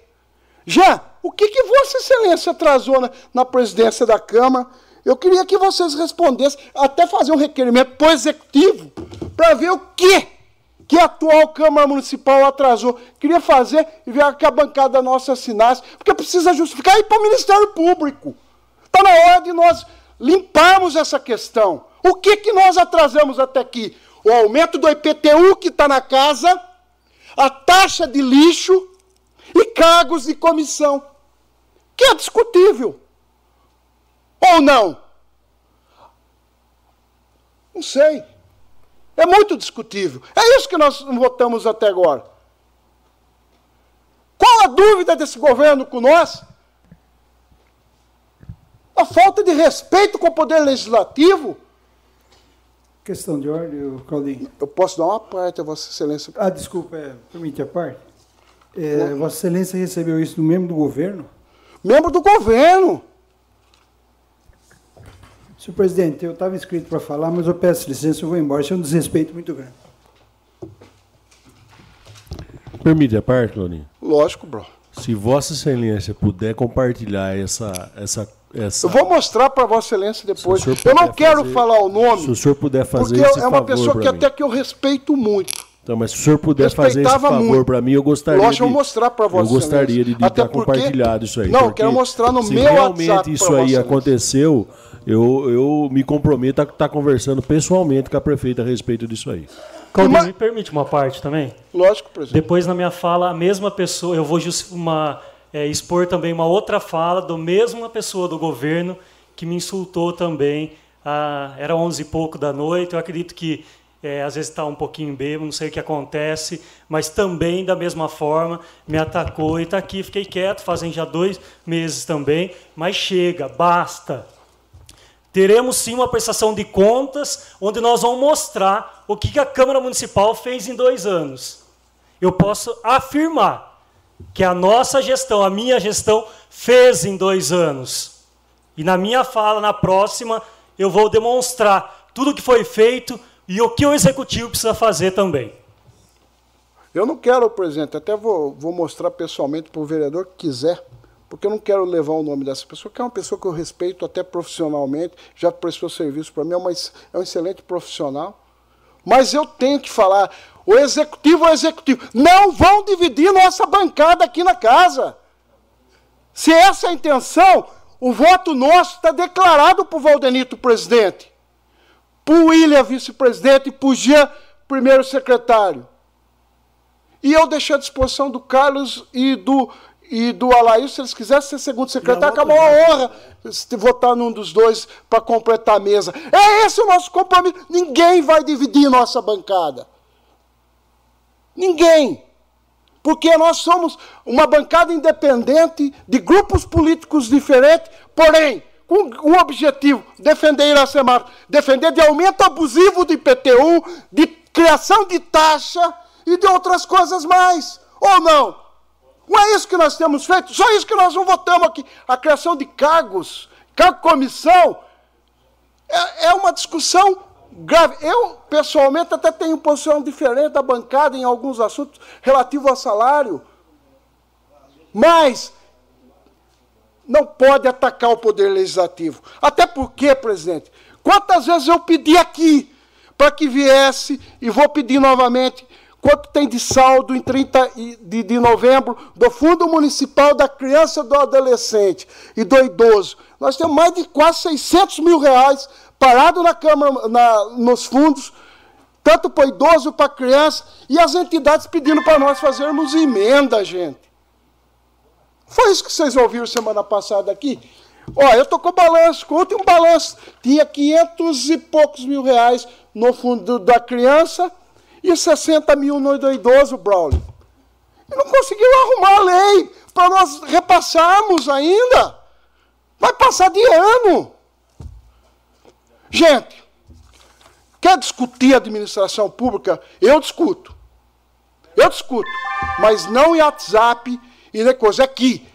Já, o que, que Vossa Excelência atrasou na, na presidência da Câmara? Eu queria que vocês respondessem, até fazer um requerimento para o Executivo, para ver o que que a atual Câmara Municipal atrasou. Queria fazer e ver que a bancada nossa assinasse, porque precisa justificar e para o Ministério Público. Está na hora de nós limparmos essa questão. O que, que nós atrasamos até aqui? O aumento do IPTU que está na casa, a taxa de lixo e cargos de comissão, que é discutível. Ou não? Não sei. É muito discutível. É isso que nós votamos até agora. Qual a dúvida desse governo com nós? A falta de respeito com o poder legislativo. Questão de ordem, Claudinho. Eu posso dar uma parte a Vossa Excelência? Ah, desculpa, é, permite a parte. É, Vossa Excelência recebeu isso do membro do governo? Membro do governo. Senhor presidente, eu estava inscrito para falar, mas eu peço licença, eu vou embora. Isso é um desrespeito muito grande. Permite a parte, Claudinho? Lógico, bro. Se Vossa Excelência puder compartilhar essa. essa, essa eu vou mostrar para Vossa Excelência depois. Se Eu não quero fazer- falar o nome, Se o senhor puder fazer porque é uma pessoa que mim. até que eu respeito muito. Então, mas se o senhor puder fazer esse favor para mim, eu gostaria Lógico, eu de vou mostrar para Vossa Eu gostaria de Até estar porque- compartilhado isso aí. Não, eu quero mostrar no se meu realmente WhatsApp isso pra aí Vossa Excelência. aconteceu, eu, eu me comprometo a estar conversando pessoalmente com a prefeita a respeito disso aí. Claudinho, Mas- me permite uma parte também? Lógico, presidente. Depois, na minha fala, a mesma pessoa, eu vou uma, é, expor também uma outra fala do mesma pessoa do governo que me insultou também. Ah, era 11 e pouco da noite, eu acredito que é, às vezes está um pouquinho bêbado, não sei o que acontece, mas também da mesma forma me atacou e está aqui. Fiquei quieto, fazem já dois meses também, mas chega, basta. Teremos sim uma prestação de contas, onde nós vamos mostrar o que a Câmara Municipal fez em dois anos. Eu posso afirmar que a nossa gestão, a minha gestão, fez em dois anos. E na minha fala, na próxima, eu vou demonstrar tudo o que foi feito e o que o executivo precisa fazer também. Eu não quero, presidente, até vou, vou mostrar pessoalmente para o vereador que quiser, porque eu não quero levar o nome dessa pessoa, que é uma pessoa que eu respeito até profissionalmente, já prestou serviço para mim, é, uma, é um excelente profissional. Mas eu tenho que falar, o executivo é o executivo. Não vão dividir nossa bancada aqui na casa. Se essa é a intenção, o voto nosso está declarado para o Valdenito presidente, para o William vice-presidente e para o Jean primeiro secretário. E eu deixei à disposição do Carlos e do, e do Alair, se eles quisessem ser segundo secretário, acabou a honra se votar num dos dois para completar a mesa. É esse o nosso compromisso. Ninguém vai dividir nossa bancada. Ninguém. Porque nós somos uma bancada independente de grupos políticos diferentes, porém, com o objetivo defender Iracema, defender de aumento abusivo do IPTU, de criação de taxa e de outras coisas mais. Ou não? Não é isso que nós temos feito? Só isso que nós não votamos aqui. A criação de cargos, cargo comissão, é, é uma discussão grave. Eu, pessoalmente, até tenho posição diferente da bancada em alguns assuntos relativos ao salário. Mas não pode atacar o poder legislativo. Até porque, presidente, quantas vezes eu pedi aqui para que viesse, e vou pedir novamente, quanto tem de saldo em 30 e- de, de novembro do Fundo Municipal da Criança do Adolescente e do Idoso. Nós temos mais de quase 600 mil reais parado na Câmara, na, nos fundos, tanto para idoso para criança, e as entidades pedindo para nós fazermos emenda, gente. Foi isso que vocês ouviram semana passada aqui? Ó, eu tô com balanço, com o último balanço. Tinha 500 e poucos mil reais no fundo da criança e 60 mil no do idoso, Braulio. E não conseguiram arrumar a lei para nós repassarmos ainda. Vai passar de ano. Gente, quer discutir administração pública? Eu discuto. Eu discuto. Mas não em WhatsApp e nem coisa. Aqui.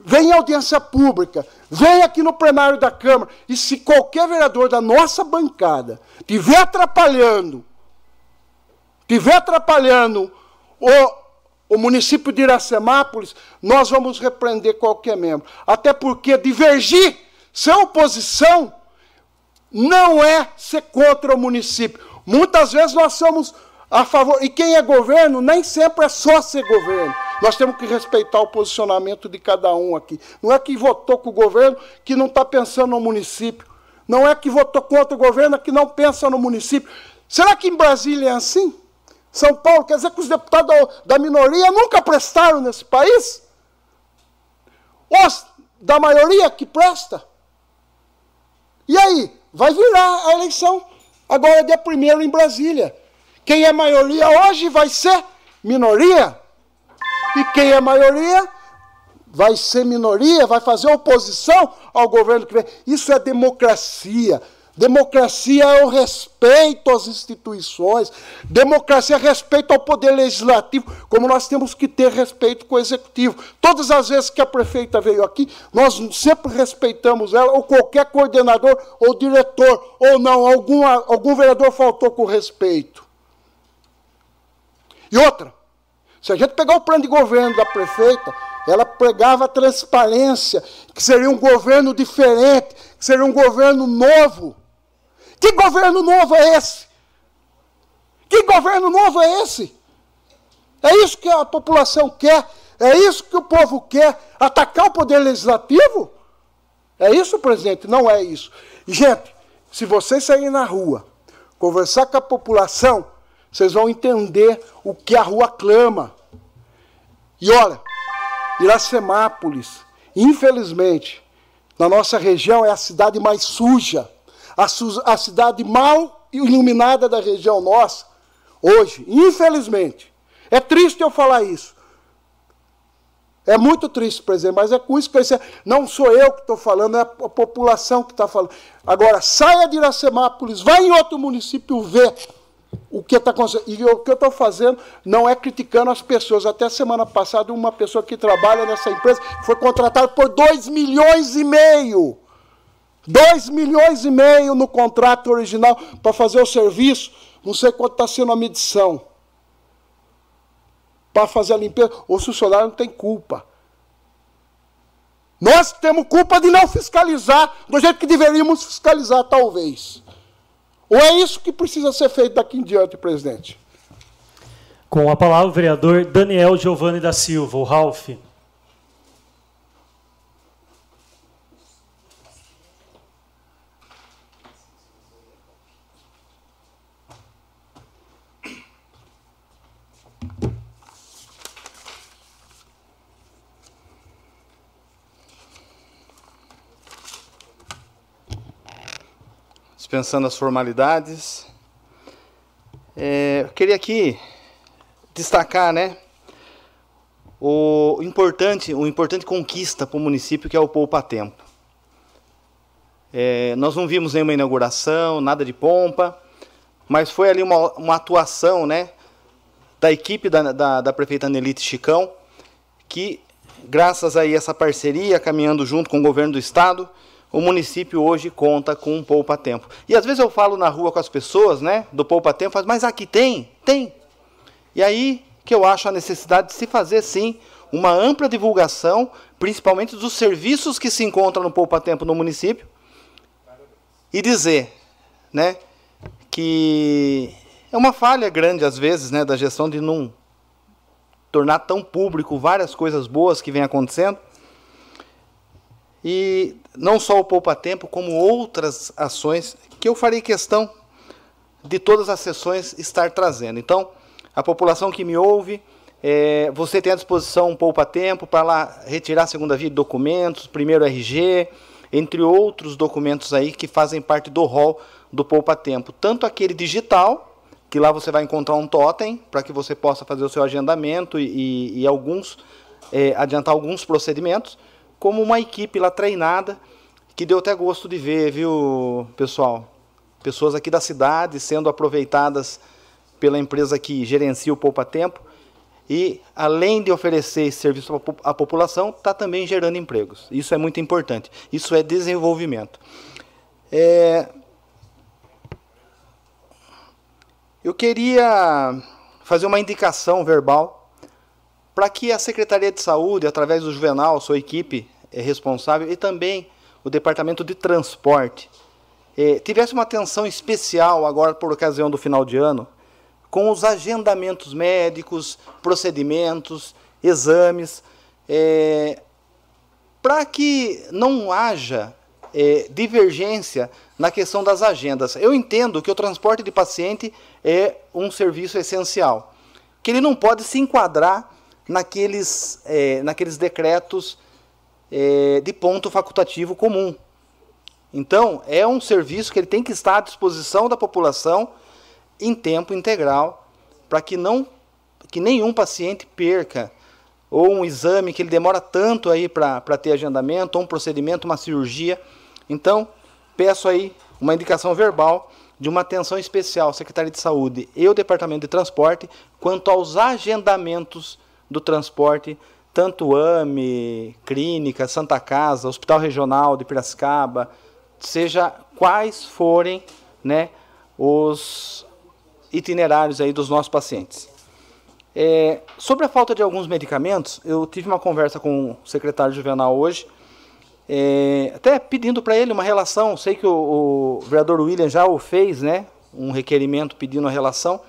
Vem em audiência pública. Vem aqui no plenário da Câmara. E se qualquer vereador da nossa bancada estiver atrapalhando, estiver atrapalhando o, o município de Iracemápolis, nós vamos repreender qualquer membro. Até porque divergir, ser oposição, não é ser contra o município. Muitas vezes nós somos a favor. E quem é governo nem sempre é só ser governo. Nós temos que respeitar o posicionamento de cada um aqui. Não é que votou com o governo que não está pensando no município. Não é que votou contra o governo que não pensa no município. Será que em Brasília é assim? São Paulo, quer dizer que os deputados da minoria nunca prestaram nesse país? Os da maioria que presta? E aí? Vai virar a eleição agora dia primeiro em Brasília. Quem é maioria hoje vai ser minoria. E quem é maioria vai ser minoria, vai fazer oposição ao governo que vem. Isso é democracia. Democracia é o respeito às instituições. Democracia é respeito ao poder legislativo, como nós temos que ter respeito com o executivo. Todas as vezes que a prefeita veio aqui, nós sempre respeitamos ela, ou qualquer coordenador, ou diretor, ou não, algum, algum vereador faltou com respeito. E outra, se a gente pegar o plano de governo da prefeita, ela pregava transparência, que seria um governo diferente, que seria um governo novo. Que governo novo é esse? Que governo novo é esse? É isso que a população quer? É isso que o povo quer? Atacar o poder legislativo? É isso, presidente? Não é isso. gente, se vocês saírem na rua, conversar com a população, vocês vão entender o que a rua clama. E olha, Iracemápolis, infelizmente, na nossa região é a cidade mais suja, a, cidade mal iluminada da região nossa, hoje, infelizmente. É triste eu falar isso. É muito triste, presidente, mas é com isso que eu Não sou eu que estou falando, é a população que está falando. Agora, saia de Iracemápolis, vá em outro município ver o que está acontecendo. E o que eu estou fazendo não é criticando as pessoas. Até semana passada, uma pessoa que trabalha nessa empresa foi contratada por 2 milhões e meio. 2 milhões e meio no contrato original para fazer o serviço. Não sei quanto está sendo a medição. Para fazer a limpeza. O funcionário não tem culpa. Nós temos culpa de não fiscalizar do jeito que deveríamos fiscalizar, talvez. Ou é isso que precisa ser feito daqui em diante, presidente? Com a palavra o vereador Daniel Giovanni da Silva, o Ralph. Dispensando as formalidades. É, eu queria aqui destacar, né, o importante, o importante conquista para o município que é o poupa tempo. É, nós não vimos nenhuma inauguração, nada de pompa, mas foi ali uma, uma atuação, né, da equipe da, da, da prefeita Nelite Chicão, que graças a essa parceria, caminhando junto com o governo do estado, o município hoje conta com um poupa-tempo. E às vezes eu falo na rua com as pessoas, né, do poupa-tempo, mas aqui tem? Tem. E aí que eu acho a necessidade de se fazer, sim, uma ampla divulgação, principalmente dos serviços que se encontram no poupa-tempo no município, e dizer, né, que é uma falha grande, às vezes, né, da gestão de não tornar tão público várias coisas boas que vêm acontecendo, e não só o Poupa Tempo, como outras ações que eu farei questão de todas as sessões estar trazendo. Então, a população que me ouve, é, você tem à disposição um Poupa Tempo para lá retirar segunda via de documentos, primeiro RG, entre outros documentos aí que fazem parte do rol do Poupa Tempo. Tanto aquele digital, que lá você vai encontrar um totem para que você possa fazer o seu agendamento e, e, e alguns é, adiantar alguns procedimentos, como uma equipe lá treinada, que deu até gosto de ver, viu, pessoal? pessoas aqui da cidade sendo aproveitadas pela empresa que gerencia o Poupa Tempo e, além de oferecer esse serviço à população, está também gerando empregos. Isso é muito importante. Isso é desenvolvimento. É... Eu queria fazer uma indicação verbal para que a Secretaria de Saúde, através do Juvenal, sua equipe é responsável, e também o Departamento de Transporte, é, tivesse uma atenção especial agora por ocasião do final de ano com os agendamentos médicos, procedimentos, exames, é, para que não haja é, divergência na questão das agendas. Eu entendo que o transporte de paciente é um serviço essencial, que ele não pode se enquadrar naqueles, é, naqueles decretos é, de ponto facultativo comum. Então, é um serviço que ele tem que estar à disposição da população em tempo integral, para que não que nenhum paciente perca ou um exame que ele demora tanto aí para ter agendamento, ou um procedimento, uma cirurgia. Então, peço aí uma indicação verbal de uma atenção especial, Secretaria de Saúde e o Departamento de Transporte, quanto aos agendamentos do transporte, tanto AME, Clínica, Santa Casa, Hospital Regional de Piracicaba, seja quais forem né, os itinerários aí dos nossos pacientes. É, sobre a falta de alguns medicamentos, eu tive uma conversa com o secretário Juvenal hoje, é, até pedindo para ele uma relação. Sei que o, o, vereador William já o fez, né? Um requerimento pedindo a relação.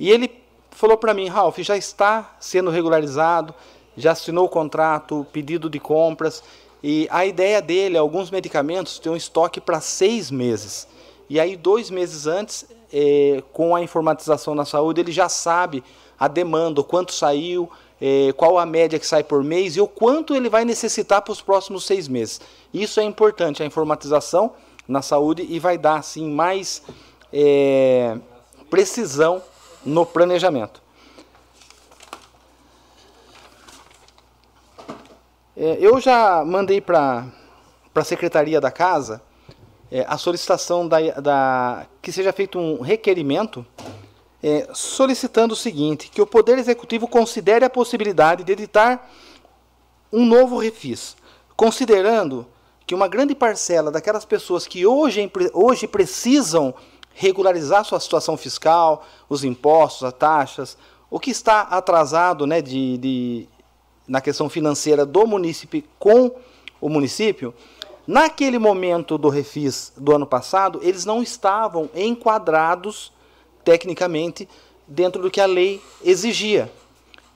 E ele falou para mim, Ralf, já está sendo regularizado, já assinou o contrato, pedido de compras. E a ideia dele, alguns medicamentos, tem um estoque para seis meses. E aí, dois meses antes, é, com a informatização na saúde, ele já sabe a demanda, o quanto saiu, é, qual a média que sai por mês e o quanto ele vai necessitar para os próximos seis meses. Isso é importante, a informatização na saúde e vai dar assim mais é, precisão no planejamento. É, eu já mandei para a Secretaria da Casa é, a solicitação da, da, que seja feito um requerimento é, solicitando o seguinte, que o Poder Executivo considere a possibilidade de editar um novo refis, considerando que uma grande parcela daquelas pessoas que hoje, hoje precisam regularizar sua situação fiscal, os impostos, as taxas, o que está atrasado né, de, de, na questão financeira do município com o município, Naquele momento do refis do ano passado, eles não estavam enquadrados tecnicamente dentro do que a lei exigia.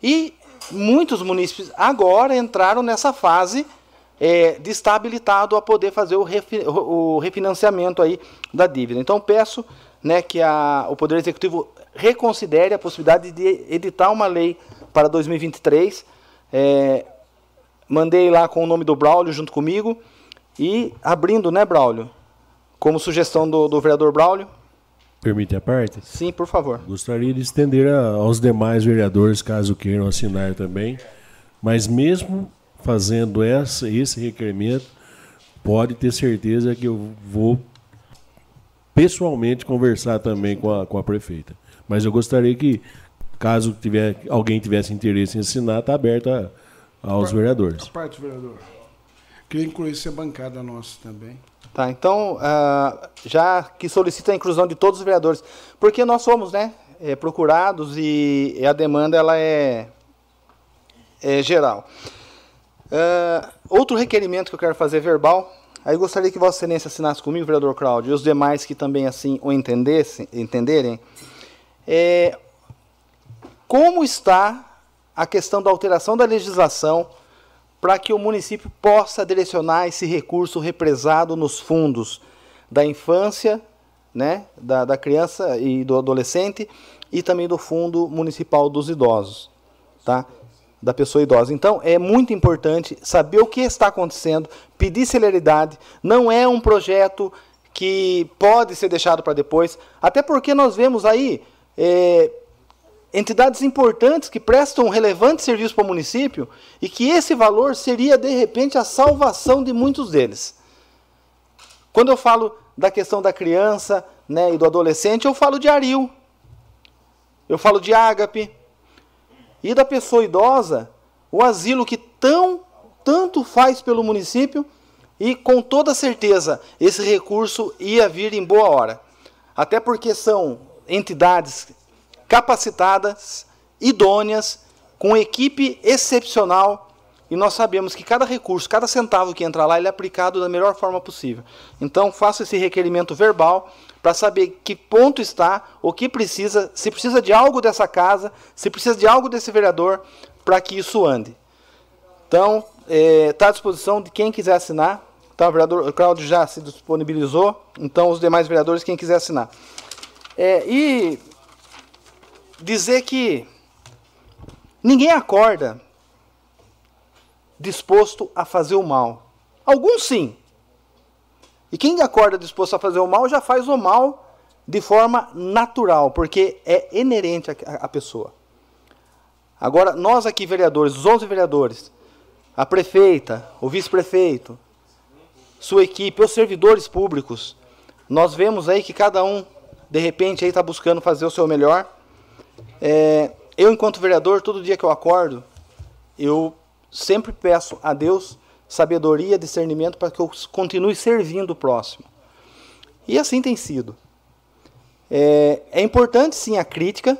E muitos municípios agora entraram nessa fase é, de estabilitado a poder fazer o, refi o refinanciamento aí da dívida. Então peço né, que a, o Poder Executivo reconsidere a possibilidade de editar uma lei para 2023. É, mandei lá com o nome do Braulio junto comigo. E abrindo, né, Braulio? Como sugestão do, do vereador Braulio. Permite a parte? Sim, por favor. Gostaria de estender a, aos demais vereadores, caso queiram assinar também. Mas mesmo fazendo essa, esse requerimento, pode ter certeza que eu vou pessoalmente conversar também com a, com a prefeita. Mas eu gostaria que, caso tiver, alguém tivesse interesse em assinar, está aberto a, aos vereadores. A parte, vereador. Queria incluir essa bancada nossa também. Tá, então, uh, já que solicita a inclusão de todos os vereadores, porque nós somos, né, é, procurados e, e, a demanda ela é, é geral. Uh, outro requerimento que eu quero fazer verbal, aí gostaria que Vossa Excelência assinasse comigo, vereador Cláudio, e os demais que também assim o entendessem, entenderem, é, como está a questão da alteração da legislação para que o município possa direcionar esse recurso represado nos fundos da infância, né, da, da criança e do adolescente e também do Fundo Municipal dos Idosos, tá? Da pessoa idosa. Então, é muito importante saber o que está acontecendo, pedir celeridade. Não é um projeto que pode ser deixado para depois, até porque nós vemos aí é, entidades importantes que prestam um relevante serviço para o município e que esse valor seria, de repente, a salvação de muitos deles. Quando eu falo da questão da criança, né, e do adolescente, eu falo de Aril. Eu falo de Ágape. E da pessoa idosa, o asilo que tão tanto faz pelo município e com toda certeza esse recurso ia vir em boa hora. Até porque são entidades capacitadas, idôneas, com equipe excepcional e nós sabemos que cada recurso, cada centavo que entra lá, ele é aplicado da melhor forma possível. Então, faço esse requerimento verbal para saber que ponto está, o que precisa, se precisa de algo dessa casa, se precisa de algo desse vereador para que isso ande. Então, está é, tá à disposição de quem quiser assinar. Tá, o vereador Cláudio já se disponibilizou, então os demais vereadores, quem quiser assinar. É, e dizer que ninguém acorda disposto a fazer o mal. Alguns sim. E quem acorda disposto a fazer o mal já faz o mal de forma natural, porque é inerente à pessoa. Agora, nós aqui, vereadores, os 11 vereadores, a prefeita, o vice-prefeito, sua equipe, os servidores públicos, nós vemos aí que cada um, de repente, está buscando fazer o seu melhor. É, eu, enquanto vereador, todo dia que eu acordo, eu sempre peço a Deus sabedoria, discernimento para que eu continue servindo o próximo. E assim tem sido. É, é importante sim a crítica.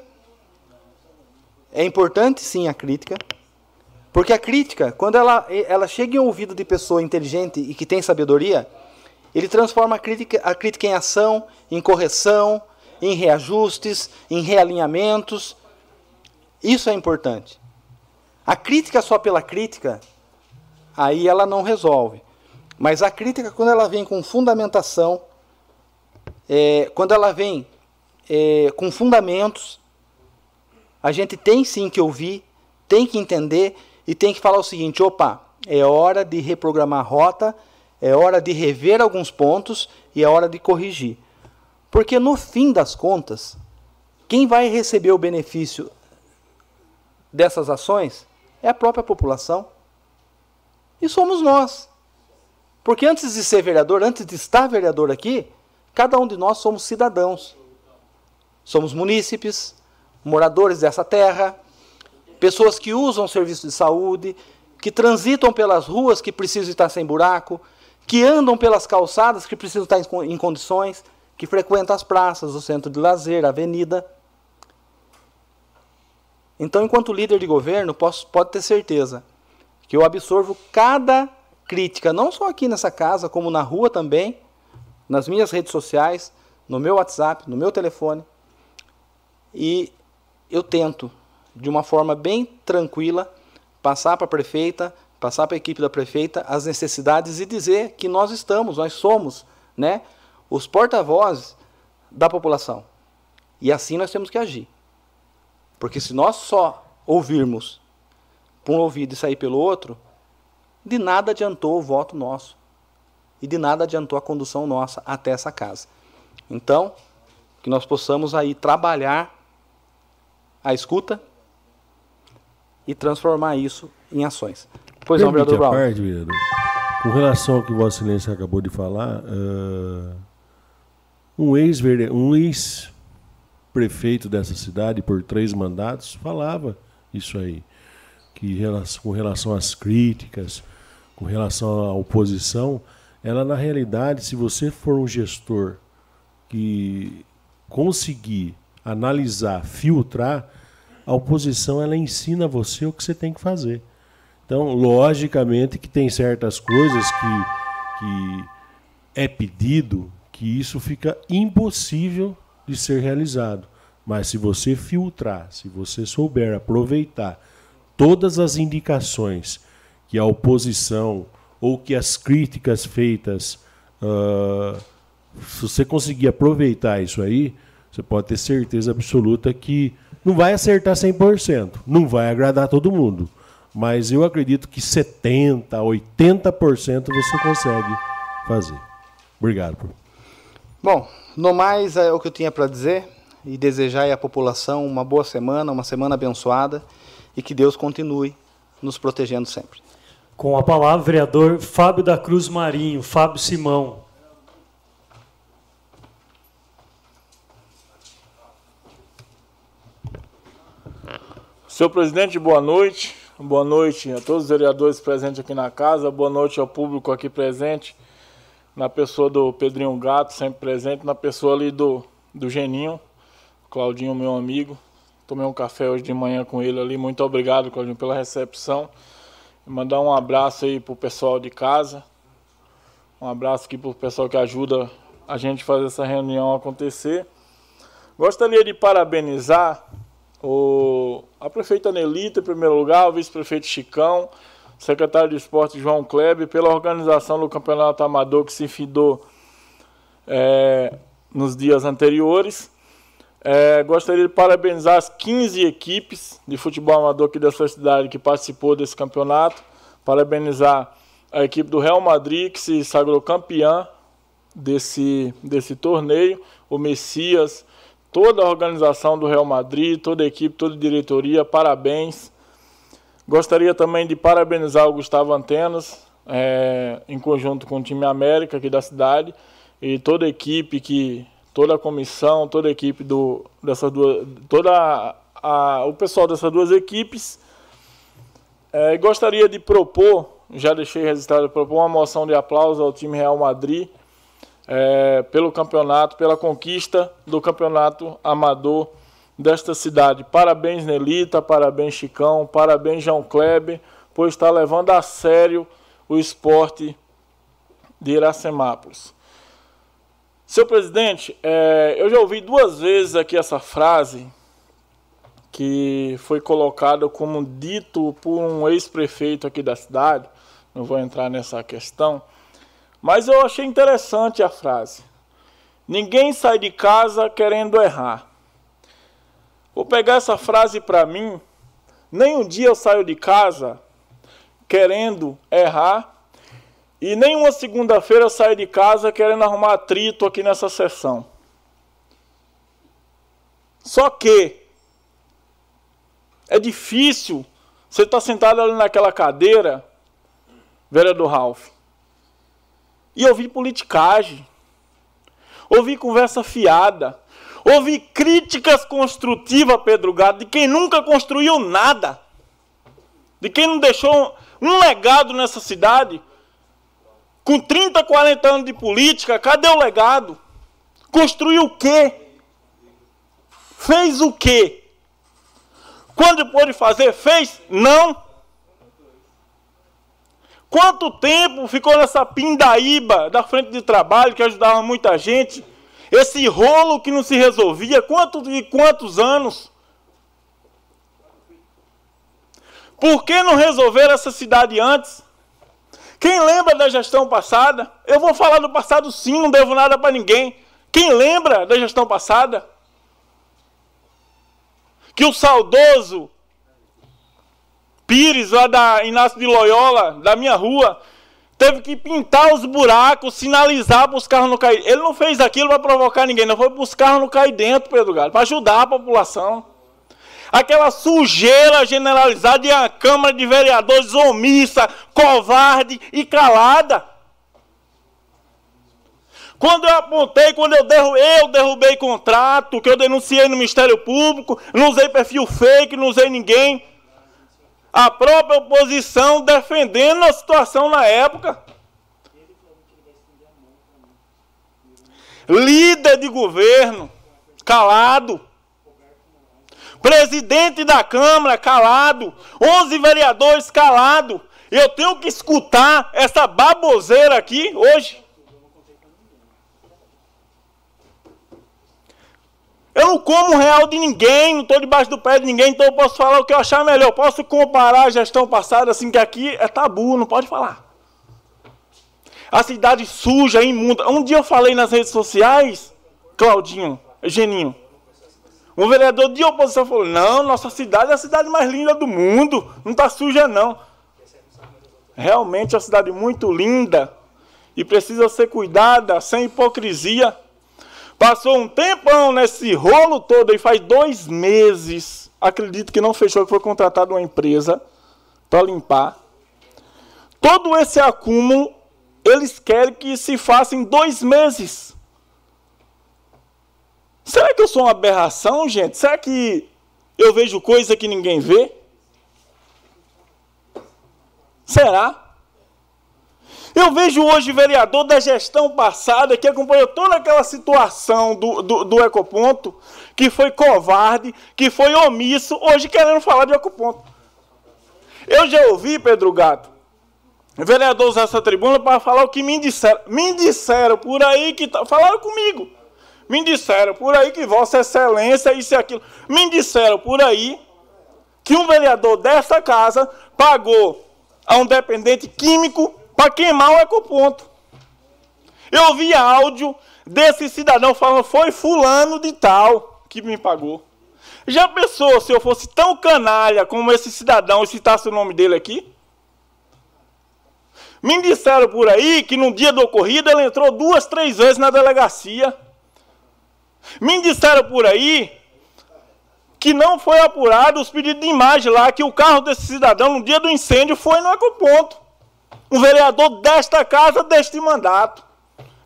É importante sim a crítica. Porque a crítica, quando ela, ela chega em ouvido de pessoa inteligente e que tem sabedoria, ele transforma a crítica, a crítica em ação, em correção, em reajustes, em realinhamentos. Isso é importante. A crítica só pela crítica, aí ela não resolve. Mas a crítica, quando ela vem com fundamentação, é, quando ela vem é, com fundamentos, a gente tem sim que ouvir, tem que entender e tem que falar o seguinte: opa, é hora de reprogramar a rota, é hora de rever alguns pontos e é hora de corrigir. Porque no fim das contas, quem vai receber o benefício dessas ações é a própria população. E somos nós. Porque antes de ser vereador, antes de estar vereador aqui, cada um de nós somos cidadãos. Somos munícipes, moradores dessa terra, pessoas que usam serviço de saúde, que transitam pelas ruas que precisam estar sem buraco, que andam pelas calçadas que precisam estar em condições, que frequentam as praças, o centro de lazer, a avenida. Então, enquanto líder de governo, posso, pode ter certeza que eu absorvo cada crítica, não só aqui nessa casa, como na rua também, nas minhas redes sociais, no meu WhatsApp, no meu telefone. E eu tento, de uma forma bem tranquila, passar para a prefeita, passar para a equipe da prefeita as necessidades e dizer que nós estamos, nós somos, né, os porta-vozes da população. E assim nós temos que agir. Porque se nós só ouvirmos por um ouvido e sair pelo outro, de nada adiantou o voto nosso. E de nada adiantou a condução nossa até essa casa. Então, que nós possamos aí trabalhar a escuta e transformar isso em ações. Pois não, vereador Brown. Parte, vereador. Com relação ao que Vossa Excelência acabou de falar, uh, um ex-prefeito um ex dessa cidade, por três mandatos, falava isso aí. Que com relação às críticas, com relação à oposição, ela na realidade, se você for um gestor que conseguir analisar, filtrar, a oposição ela ensina você o que você tem que fazer. Então, logicamente que tem certas coisas que, que é pedido que isso fica impossível de ser realizado. Mas se você filtrar, se você souber aproveitar todas as indicações que a oposição ou que as críticas feitas, uh, se você conseguir aproveitar isso aí, você pode ter certeza absoluta que não vai acertar 100%, não vai agradar todo mundo. Mas eu acredito que 70%, 80% você consegue fazer. Obrigado. Bom, no mais é o que eu tinha para dizer e desejar à população uma boa semana, uma semana abençoada e que Deus continue nos protegendo sempre. Com a palavra, vereador Fábio da Cruz Marinho, Fábio Simão. Senhor presidente, boa noite. Boa noite a todos os vereadores presentes aqui na casa, boa noite ao público aqui presente, na pessoa do Pedrinho Gato, sempre presente, na pessoa ali do, do Geninho, Claudinho, meu amigo, Tomei um café hoje de manhã com ele ali. Muito obrigado, Claudinho, pela recepção. Mandar um abraço aí pro pessoal de casa. Um abraço aqui pro pessoal que ajuda a gente fazer essa reunião acontecer. Gostaria de parabenizar o, a prefeita Nelita, em primeiro lugar, o vice-prefeito Chicão, secretário de esporte João Kleber, pela organização do campeonato amador que se findou é, nos dias anteriores. É, gostaria de parabenizar as 15 equipes de futebol amador aqui dessa cidade que participou desse campeonato. Parabenizar a equipe do Real Madrid, que se sagrou campeã desse, desse torneio, o Messias, toda a organização do Real Madrid, toda a equipe, toda a diretoria, parabéns. Gostaria também de parabenizar o Gustavo Antenas, é, em conjunto com o time América aqui da cidade, e toda a equipe que. Toda a comissão, toda a equipe do, dessas duas. toda a, a, o pessoal dessas duas equipes. É, gostaria de propor, já deixei registrado, propor uma moção de aplauso ao time Real Madrid é, pelo campeonato, pela conquista do campeonato amador desta cidade. Parabéns, Nelita, parabéns, Chicão, parabéns, João Kleber, por estar levando a sério o esporte de Iracemápolis. Seu presidente, é, eu já ouvi duas vezes aqui essa frase que foi colocada como dito por um ex-prefeito aqui da cidade. Não vou entrar nessa questão mas eu achei interessante a frase. Ninguém sai de casa querendo errar. Vou pegar essa frase para mim. Nem um dia eu saio de casa querendo errar. E nem uma segunda-feira eu saio de casa querendo arrumar atrito aqui nessa sessão. Só que é difícil você estar tá sentado ali naquela cadeira, vereador Ralph e ouvi politicagem, ouvi conversa fiada, ouvi críticas construtivas, Pedro Gado, de quem nunca construiu nada, de quem não deixou um legado nessa cidade. Com 30, 40 anos de política, cadê o legado? Construiu o quê? Fez o quê? Quando pôde fazer, fez? Não. Quanto tempo ficou nessa pindaíba da frente de trabalho que ajudava muita gente? Esse rolo que não se resolvia, quantos e quantos anos? Por que não resolver essa cidade antes? Quem lembra da gestão passada? Eu vou falar do passado sim, não devo nada para ninguém. Quem lembra da gestão passada? Que o saudoso Pires, lá da Inácio de Loyola, da minha rua, teve que pintar os buracos, sinalizar para os carros não cair. Ele não fez aquilo para provocar ninguém, não foi para os carros não cair dentro, Pedro Galo, para ajudar a população. Aquela sujeira generalizada e a Câmara de Vereadores omissa, covarde e calada. Quando eu apontei, quando eu, derrubei, eu derrubei contrato, que eu denunciei no Ministério Público, não usei perfil fake, não usei ninguém a própria oposição defendendo a situação na época. Líder de governo, calado. Presidente da Câmara, calado. 11 vereadores, calado. Eu tenho que escutar essa baboseira aqui hoje. Eu não como real de ninguém, não estou debaixo do pé de ninguém, então eu posso falar o que eu achar melhor. Posso comparar a gestão passada, assim, que aqui é tabu, não pode falar. A cidade suja, imunda. Um dia eu falei nas redes sociais, Claudinho, Geninho, um vereador de oposição falou: não, nossa cidade é a cidade mais linda do mundo, não está suja, não. Realmente é uma cidade muito linda e precisa ser cuidada, sem hipocrisia. Passou um tempão nesse rolo todo e faz dois meses. Acredito que não fechou, que foi contratada uma empresa para limpar. Todo esse acúmulo, eles querem que se faça em dois meses. Será que eu sou uma aberração, gente? Será que Eu vejo coisa que ninguém vê? Será? Eu vejo hoje vereador da gestão passada que acompanhou toda aquela situação do, do, do ecoponto, que foi covarde, que foi omisso, hoje querendo falar de ecoponto. Eu já ouvi, Pedro Gato, vereador usar essa tribuna para falar o que me disseram. Me disseram por aí que. Tá, falaram comigo. Me disseram por aí que Vossa Excelência, isso e aquilo. Me disseram por aí que um vereador dessa casa pagou a um dependente químico para queimar o ecoponto. Eu vi áudio desse cidadão falando, foi fulano de tal que me pagou. Já pensou se eu fosse tão canalha como esse cidadão e citasse o nome dele aqui? Me disseram por aí que no dia do ocorrido ele entrou duas, três vezes na delegacia. Me disseram por aí que não foi apurado os pedidos de imagem lá, que o carro desse cidadão no dia do incêndio foi no ecoponto. Um vereador desta casa, deste mandato.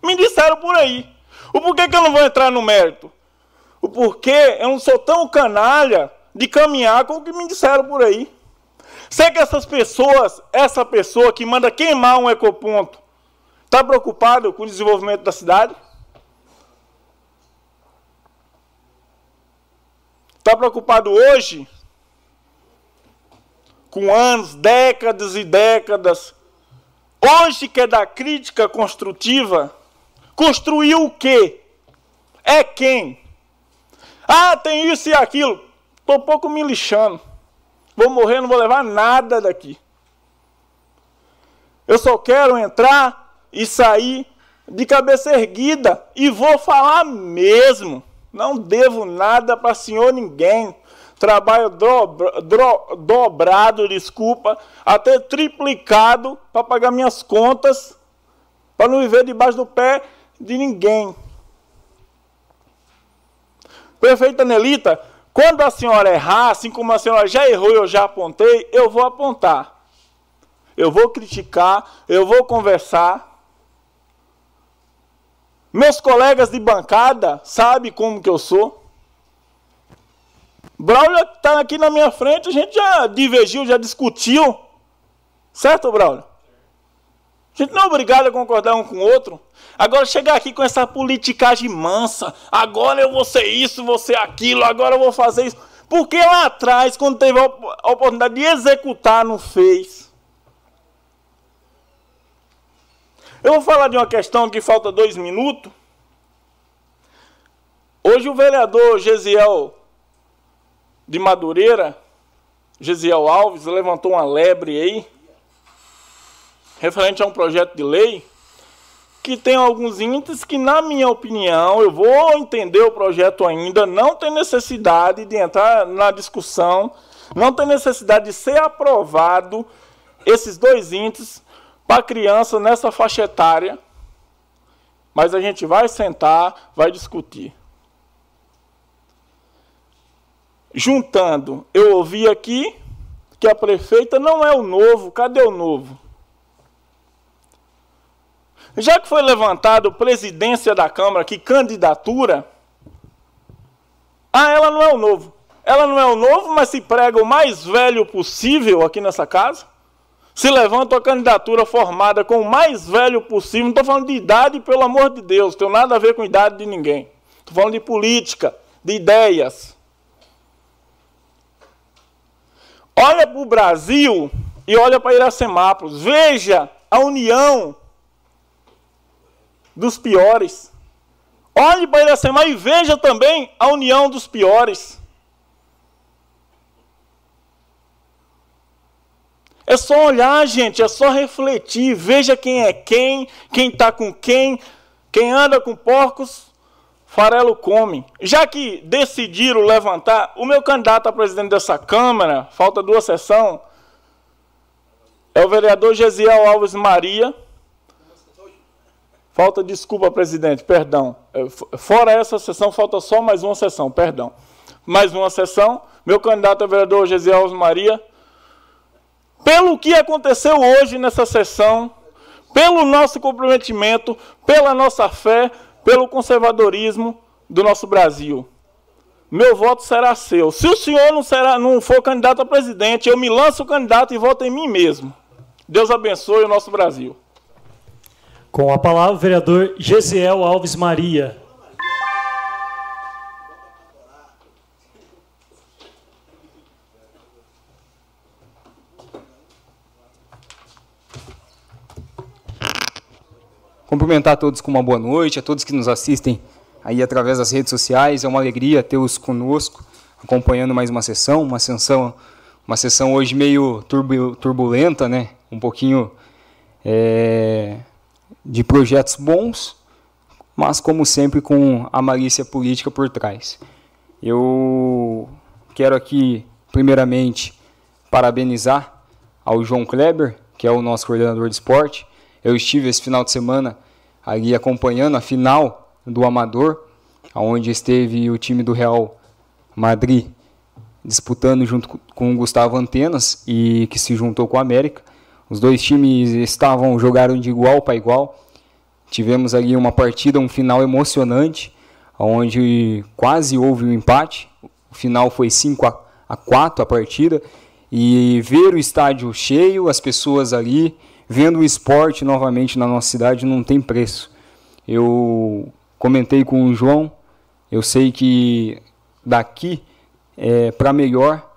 Me disseram por aí. O porquê que eu não vou entrar no mérito? O porquê eu não sou tão canalha de caminhar com o que me disseram por aí. Será que essas pessoas, essa pessoa que manda queimar um ecoponto, está preocupado com o desenvolvimento da cidade? Está preocupado hoje com anos, décadas e décadas. Hoje quer dar crítica construtiva. Construiu o quê? É quem? Ah, tem isso e aquilo. Estou um pouco me lixando. Vou morrer, não vou levar nada daqui. Eu só quero entrar e sair de cabeça erguida. E vou falar mesmo. Não devo nada para senhor ninguém. Trabalho do, dobrado, desculpa, até triplicado para pagar minhas contas, para não viver debaixo do pé de ninguém. Prefeita Nelita, quando a senhora errar, assim como a senhora já errou e eu já apontei, eu vou apontar. Eu vou criticar, eu vou conversar. Meus colegas de bancada sabem como que eu sou. Braulio está aqui na minha frente, a gente já divergiu, já discutiu. Certo, Braulio? A gente não é obrigado a concordar um com o outro. Agora chegar aqui com essa politicagem mansa, agora eu vou ser isso, vou ser aquilo, agora eu vou fazer isso. Porque lá atrás, quando teve a oportunidade de executar, não fez. Eu vou falar de uma questão que falta dois minutos. Hoje o vereador Gesiel de Madureira, Gesiel Alves, levantou uma lebre aí, referente a um projeto de lei, que tem alguns índices que, na minha opinião, eu vou entender o projeto ainda, não tem necessidade de entrar na discussão, não tem necessidade de ser aprovado esses dois índices para criança nessa faixa etária, mas a gente vai sentar, vai discutir. Juntando, eu ouvi aqui que a prefeita não é o novo, cadê o novo? Já que foi levantado presidência da Câmara, que candidatura, ah, ela não é o novo. Ela não é o novo, mas se prega o mais velho possível aqui nessa casa. Se levanta a candidatura formada com o mais velho possível. Não estou falando de idade, pelo amor de Deus, não tem nada a ver com idade de ninguém. Estou falando de política, de ideias. Olha para o Brasil e olha para Iracemápolis. Veja a união dos piores. Olhe para Iracema e veja também a união dos piores. É só olhar, gente, é só refletir. Veja quem é quem, quem está com quem, quem anda com porcos, farelo come. Já que decidiram levantar, o meu candidato a presidente dessa Câmara, falta duas sessões, é o vereador Gesiel Alves Maria. Falta desculpa, presidente, perdão. É, fora essa sessão, falta só mais uma sessão, perdão. Mais uma sessão. Meu candidato a vereador Gesiel Alves Maria. Pelo que aconteceu hoje nessa sessão, pelo nosso comprometimento, pela nossa fé, pelo conservadorismo do nosso Brasil. meu voto será seu. Se o senhor não, será, não for candidato a presidente, eu me lanço candidato e voto em mim mesmo. Deus abençoe o nosso Brasil. Com a palavra, o vereador Gesiel Alves Maria. Cumprimentar a todos com uma boa noite, a todos que nos assistem aí através das redes sociais. É uma alegria tê-los conosco, acompanhando mais uma sessão, uma sessão, uma sessão hoje meio turbulenta, né? Um pouquinho é, de projetos bons, mas como sempre com a malícia política por trás. Eu quero aqui, primeiramente, parabenizar ao João Kleber, que é o nosso coordenador de esporte, eu estive esse final de semana ali acompanhando a final do Amador, onde esteve o time do Real Madrid disputando junto com o Gustavo Antenas e que se juntou com o América. Os dois times estavam jogaram de igual para igual. Tivemos ali uma partida, um final emocionante, onde quase houve um empate. O final foi 5 a 4 a partida e ver o estádio cheio, as pessoas ali vendo o esporte novamente na nossa cidade não tem preço. Eu comentei com o João, eu sei que daqui é, para melhor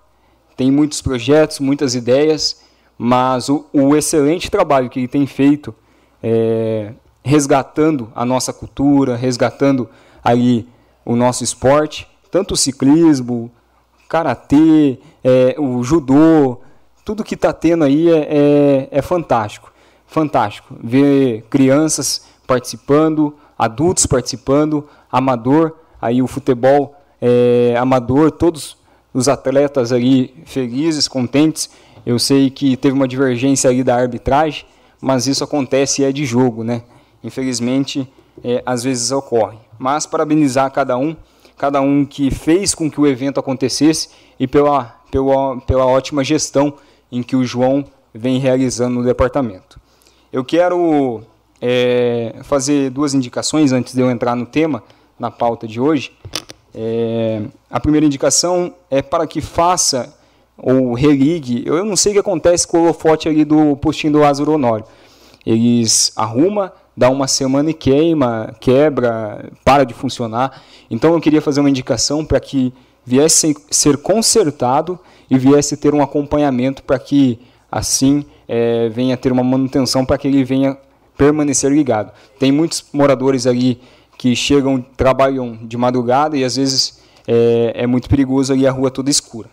tem muitos projetos, muitas ideias, mas o, o excelente trabalho que ele tem feito é, resgatando a nossa cultura, resgatando aí o nosso esporte, tanto o ciclismo, karatê, é, o judô, tudo que está tendo aí é, é, é, fantástico. Fantástico. Ver crianças participando, adultos participando, amador, aí o futebol é, amador, todos os atletas ali felizes, contentes. Eu sei que teve uma divergência ali da arbitragem, mas isso acontece e é de jogo, né? Infelizmente, é, às vezes ocorre. Mas parabenizar cada um, cada um que fez com que o evento acontecesse e pela, pela, pela ótima gestão em que o João vem realizando no departamento. Eu quero é, fazer duas indicações antes de eu entrar no tema, na pauta de hoje. É, a primeira indicação é para que faça ou religue. Eu não sei o que acontece com o holofote ali do postinho do Lázaro Honório. Eles arruma, dá uma semana e queima, quebra, para de funcionar. Então eu queria fazer uma indicação para que viesse ser consertado e viesse ter um acompanhamento para que assim é, venha ter uma manutenção para que ele venha permanecer ligado. Tem muitos moradores ali que chegam, trabalham de madrugada e às vezes é, é muito perigoso ali a rua toda escura.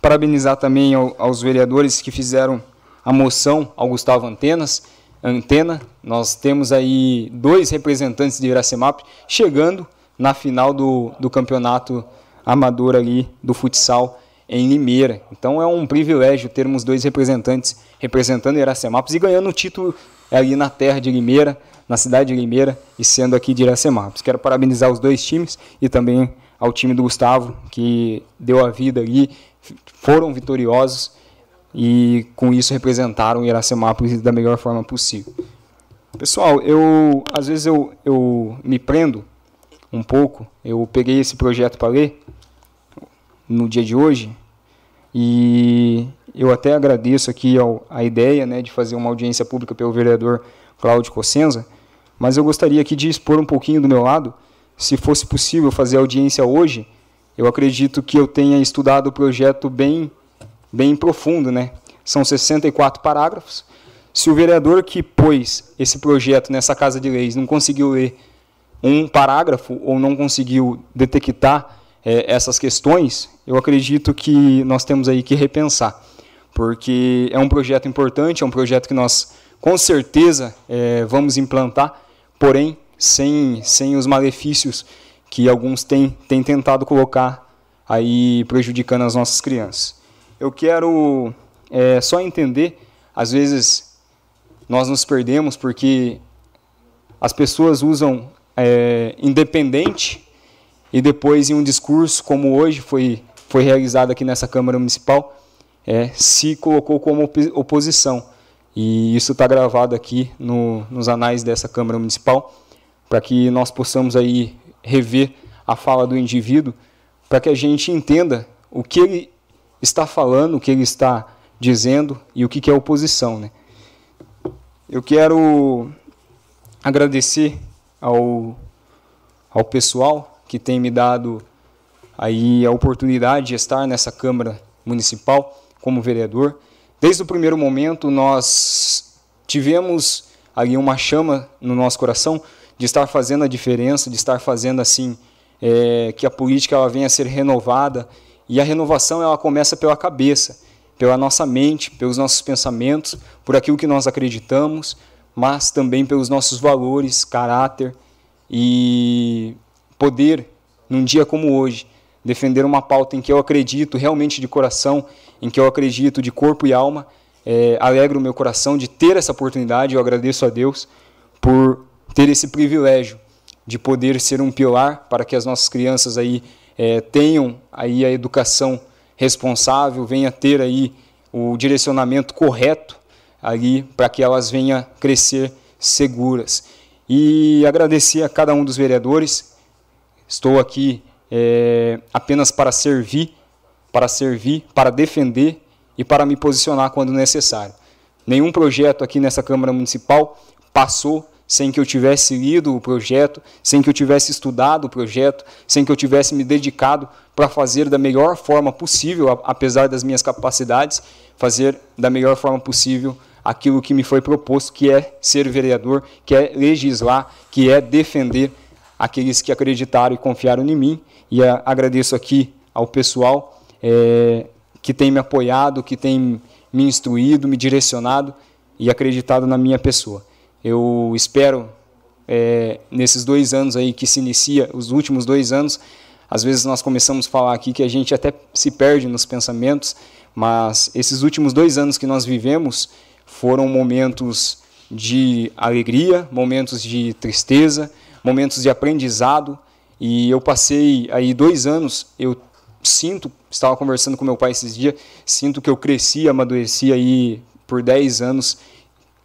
Parabenizar também ao, aos vereadores que fizeram a moção ao Gustavo Antenas, Antena. Nós temos aí dois representantes de Iracemap chegando na final do, do campeonato amador ali do futsal em Limeira. Então é um privilégio termos dois representantes representando Iracemápolis e ganhando o título ali na terra de Limeira, na cidade de Limeira e sendo aqui de Iracemápolis. Quero parabenizar os dois times e também ao time do Gustavo que deu a vida ali, foram vitoriosos e com isso representaram Iracemápolis da melhor forma possível. Pessoal, eu às vezes eu, eu me prendo um pouco, eu peguei esse projeto para ler no dia de hoje. E eu até agradeço aqui ao, a ideia né, de fazer uma audiência pública pelo vereador Cláudio Cossenza, mas eu gostaria aqui de expor um pouquinho do meu lado. Se fosse possível fazer audiência hoje, eu acredito que eu tenha estudado o projeto bem, bem profundo. Né? São 64 parágrafos. Se o vereador que pôs esse projeto nessa Casa de Leis não conseguiu ler um parágrafo ou não conseguiu detectar é, essas questões, eu acredito que nós temos aí que repensar, porque é um projeto importante, é um projeto que nós com certeza é, vamos implantar, porém sem, sem os malefícios que alguns têm, têm tentado colocar aí prejudicando as nossas crianças. Eu quero é, só entender, às vezes nós nos perdemos porque as pessoas usam é, independente e depois em um discurso como hoje foi, foi realizado aqui nessa Câmara Municipal, é, se colocou como oposição. E isso está gravado aqui no, nos anais dessa Câmara Municipal, para que nós possamos aí rever a fala do indivíduo para que a gente entenda o que ele está falando, o que ele está dizendo e o que é oposição. Né? Eu quero agradecer ao, ao pessoal que tem me dado aí a oportunidade de estar nessa Câmara Municipal como vereador. Desde o primeiro momento, nós tivemos ali uma chama no nosso coração de estar fazendo a diferença, de estar fazendo assim é, que a política ela venha a ser renovada e a renovação ela começa pela cabeça, pela nossa mente, pelos nossos pensamentos, por aquilo que nós acreditamos, mas também pelos nossos valores, caráter e poder, num dia como hoje, defender uma pauta em que eu acredito realmente de coração, em que eu acredito de corpo e alma. É, alegra o meu coração de ter essa oportunidade, eu agradeço a Deus por ter esse privilégio de poder ser um pilar para que as nossas crianças aí é, tenham aí a educação responsável, venha ter aí o direcionamento correto ali para que elas venham crescer seguras. E agradecer a cada um dos vereadores. Estou aqui é, apenas para servir, para servir, para defender e para me posicionar quando necessário. Nenhum projeto aqui nessa Câmara Municipal passou sem que eu tivesse lido o projeto, sem que eu tivesse estudado o projeto, sem que eu tivesse me dedicado para fazer da melhor forma possível, apesar das minhas capacidades, fazer da melhor forma possível aquilo que me foi proposto, que é ser vereador, que é legislar, que é defender aqueles que acreditaram e confiaram em mim. E agradeço aqui ao pessoal é, que tem me apoiado, que tem me instruído, me direcionado e acreditado na minha pessoa. Eu espero, é, nesses dois anos aí que se inicia, os últimos dois anos, às vezes nós começamos a falar aqui que a gente até se perde nos pensamentos, mas esses últimos dois anos que nós vivemos, foram momentos de alegria, momentos de tristeza, momentos de aprendizado. E eu passei aí dois anos, eu sinto, estava conversando com meu pai esses dias, sinto que eu cresci, amadureci aí por dez anos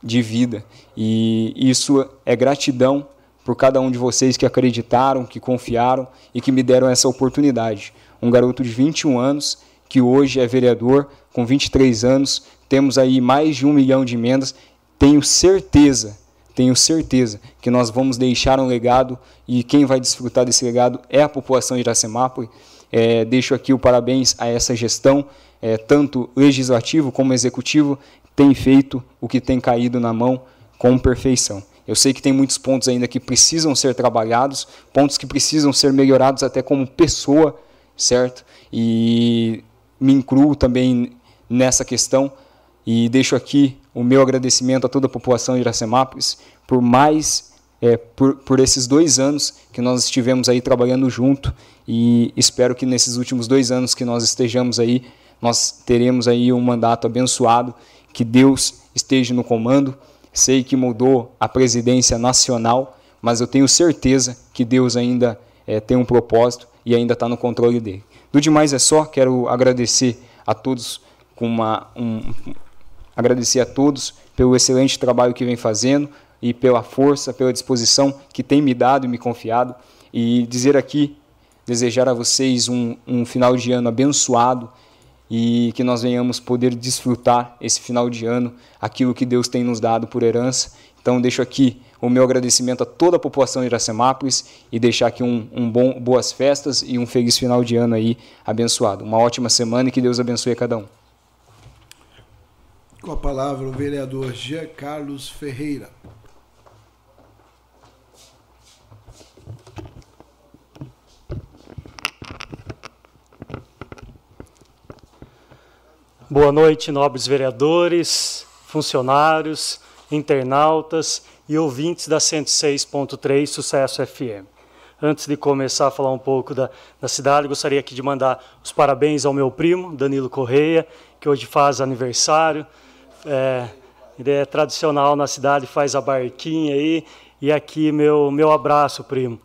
de vida. E isso é gratidão por cada um de vocês que acreditaram, que confiaram e que me deram essa oportunidade. Um garoto de 21 anos, que hoje é vereador, com 23 anos, temos aí mais de um milhão de emendas. Tenho certeza, tenho certeza que nós vamos deixar um legado e quem vai desfrutar desse legado é a população de Iracemápolis. É, deixo aqui o parabéns a essa gestão, é, tanto legislativo como executivo, tem feito o que tem caído na mão com perfeição. Eu sei que tem muitos pontos ainda que precisam ser trabalhados, pontos que precisam ser melhorados até como pessoa, certo? E me incluo também nessa questão, e deixo aqui o meu agradecimento a toda a população de Iracemápolis por mais, é, por, por esses dois anos que nós estivemos aí trabalhando junto e espero que nesses últimos dois anos que nós estejamos aí, nós teremos aí um mandato abençoado, que Deus esteja no comando. Sei que mudou a presidência nacional, mas eu tenho certeza que Deus ainda é, tem um propósito e ainda está no controle dele. Do demais é só, quero agradecer a todos com uma, um, Agradecer a todos pelo excelente trabalho que vem fazendo e pela força, pela disposição que tem me dado e me confiado. E dizer aqui, desejar a vocês um, um final de ano abençoado e que nós venhamos poder desfrutar esse final de ano, aquilo que Deus tem nos dado por herança. Então, deixo aqui o meu agradecimento a toda a população de Iracemápolis e deixar aqui um, um bom, boas festas e um feliz final de ano aí abençoado. Uma ótima semana e que Deus abençoe a cada um. Com a palavra o vereador Jean Carlos Ferreira. Boa noite, nobres vereadores, funcionários, internautas e ouvintes da 106.3 Sucesso FM. Antes de começar a falar um pouco da, da cidade, gostaria aqui de mandar os parabéns ao meu primo, Danilo Correia, que hoje faz aniversário. É, ele é tradicional na cidade, faz a barquinha aí. E aqui meu, meu abraço, primo.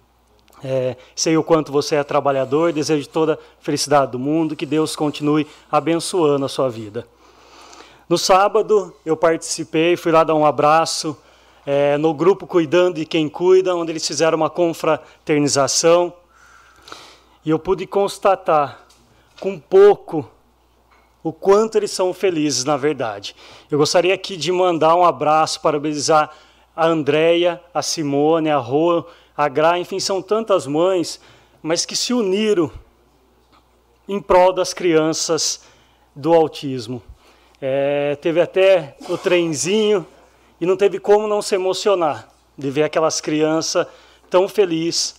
É, sei o quanto você é trabalhador, desejo toda a felicidade do mundo, que Deus continue abençoando a sua vida. No sábado eu participei, fui lá dar um abraço é, no grupo Cuidando de Quem Cuida, onde eles fizeram uma confraternização. E eu pude constatar, com pouco, o quanto eles são felizes, na verdade. Eu gostaria aqui de mandar um abraço, parabenizar a Andréia, a Simone, a Rô, a Gra, enfim, são tantas mães, mas que se uniram em prol das crianças do autismo. É, teve até o trenzinho e não teve como não se emocionar de ver aquelas crianças tão felizes.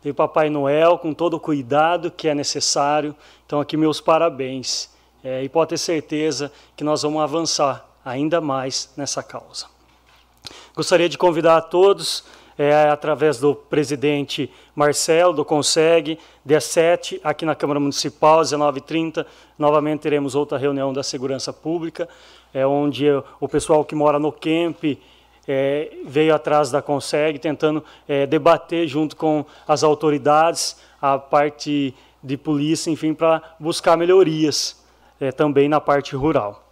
Tem Papai Noel com todo o cuidado que é necessário. Então, aqui, meus parabéns. É, e pode ter certeza que nós vamos avançar ainda mais nessa causa. Gostaria de convidar a todos, é, através do presidente Marcelo, do CONSEG, dia 7, aqui na Câmara Municipal, 19h30, novamente teremos outra reunião da Segurança Pública é onde o pessoal que mora no camp é, veio atrás da Conseg, tentando é, debater junto com as autoridades, a parte de polícia, enfim, para buscar melhorias é, também na parte rural.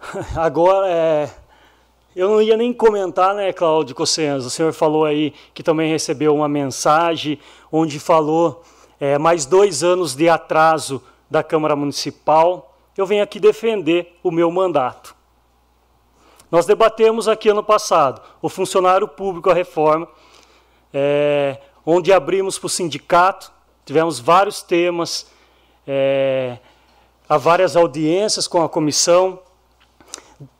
Agora, é, eu não ia nem comentar, né, Cláudio Cossenza, o senhor falou aí que também recebeu uma mensagem onde falou é, mais dois anos de atraso da Câmara Municipal, eu venho aqui defender o meu mandato. Nós debatemos aqui ano passado o funcionário público, a reforma, é, onde abrimos para o sindicato, tivemos vários temas, é, várias audiências com a comissão,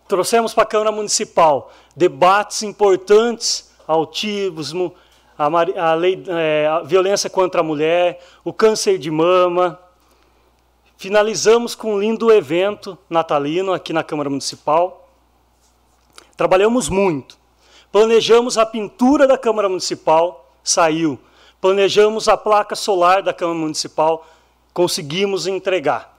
trouxemos para a Câmara Municipal debates importantes, autismo, a, a lei, é, a violência contra a mulher, o câncer de mama, Finalizamos com um lindo evento natalino aqui na Câmara Municipal. Trabalhamos muito. Planejamos a pintura da Câmara Municipal, saiu. Planejamos a placa solar da Câmara Municipal, conseguimos entregar.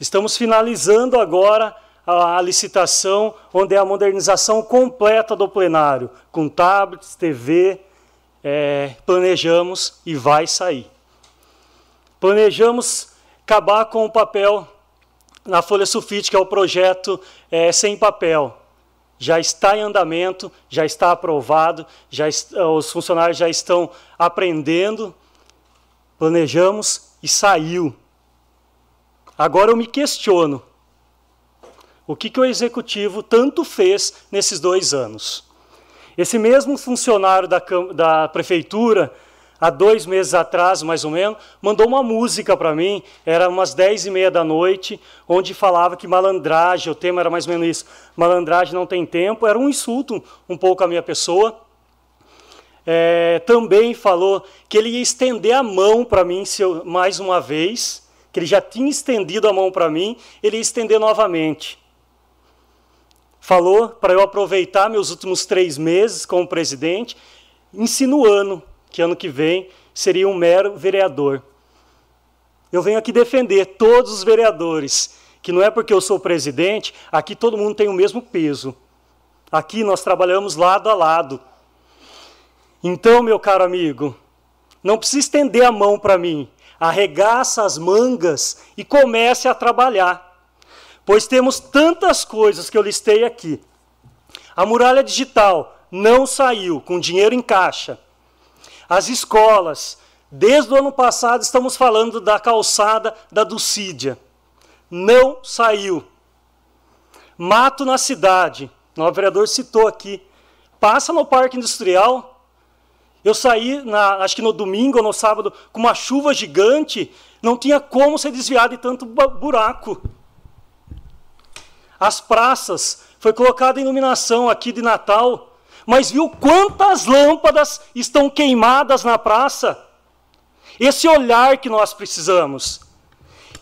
Estamos finalizando agora a, licitação, onde é a modernização completa do plenário, com tablets, TV. É, planejamos e vai sair. Planejamos acabar com o papel na folha sulfite, que é o projeto é, sem papel. Já está em andamento, já está aprovado, já est os funcionários já estão aprendendo, planejamos e saiu. Agora eu me questiono: o que, que o executivo tanto fez nesses dois anos? Esse mesmo funcionário da, da prefeitura há dois meses atrás, mais ou menos, mandou uma música para mim, era umas dez e meia da noite, onde falava que malandragem, o tema era mais ou menos isso, malandragem não tem tempo, era um insulto um pouco à minha pessoa. É, também falou que ele ia estender a mão para mim eu, mais uma vez, que ele já tinha estendido a mão para mim, ele ia estender novamente. Falou para eu aproveitar meus últimos três meses como presidente, insinuando que ano que vem seria um mero vereador. Eu venho aqui defender todos os vereadores, que não é porque eu sou presidente, aqui todo mundo tem o mesmo peso. Aqui nós trabalhamos lado a lado. Então, meu caro amigo, não precisa estender a mão para mim. Arregaça as mangas e comece a trabalhar. Pois temos tantas coisas que eu listei aqui. A muralha digital não saiu com dinheiro em caixa. As escolas, desde o ano passado estamos falando da calçada da Dulcídia. Não saiu. Mato na cidade. O vereador citou aqui. Passa no Parque Industrial. Eu saí, na, acho que no domingo ou no sábado, com uma chuva gigante. Não tinha como ser desviado de tanto buraco. As praças. Foi colocada iluminação aqui de Natal mas viu quantas lâmpadas estão queimadas na praça? Esse olhar que nós precisamos.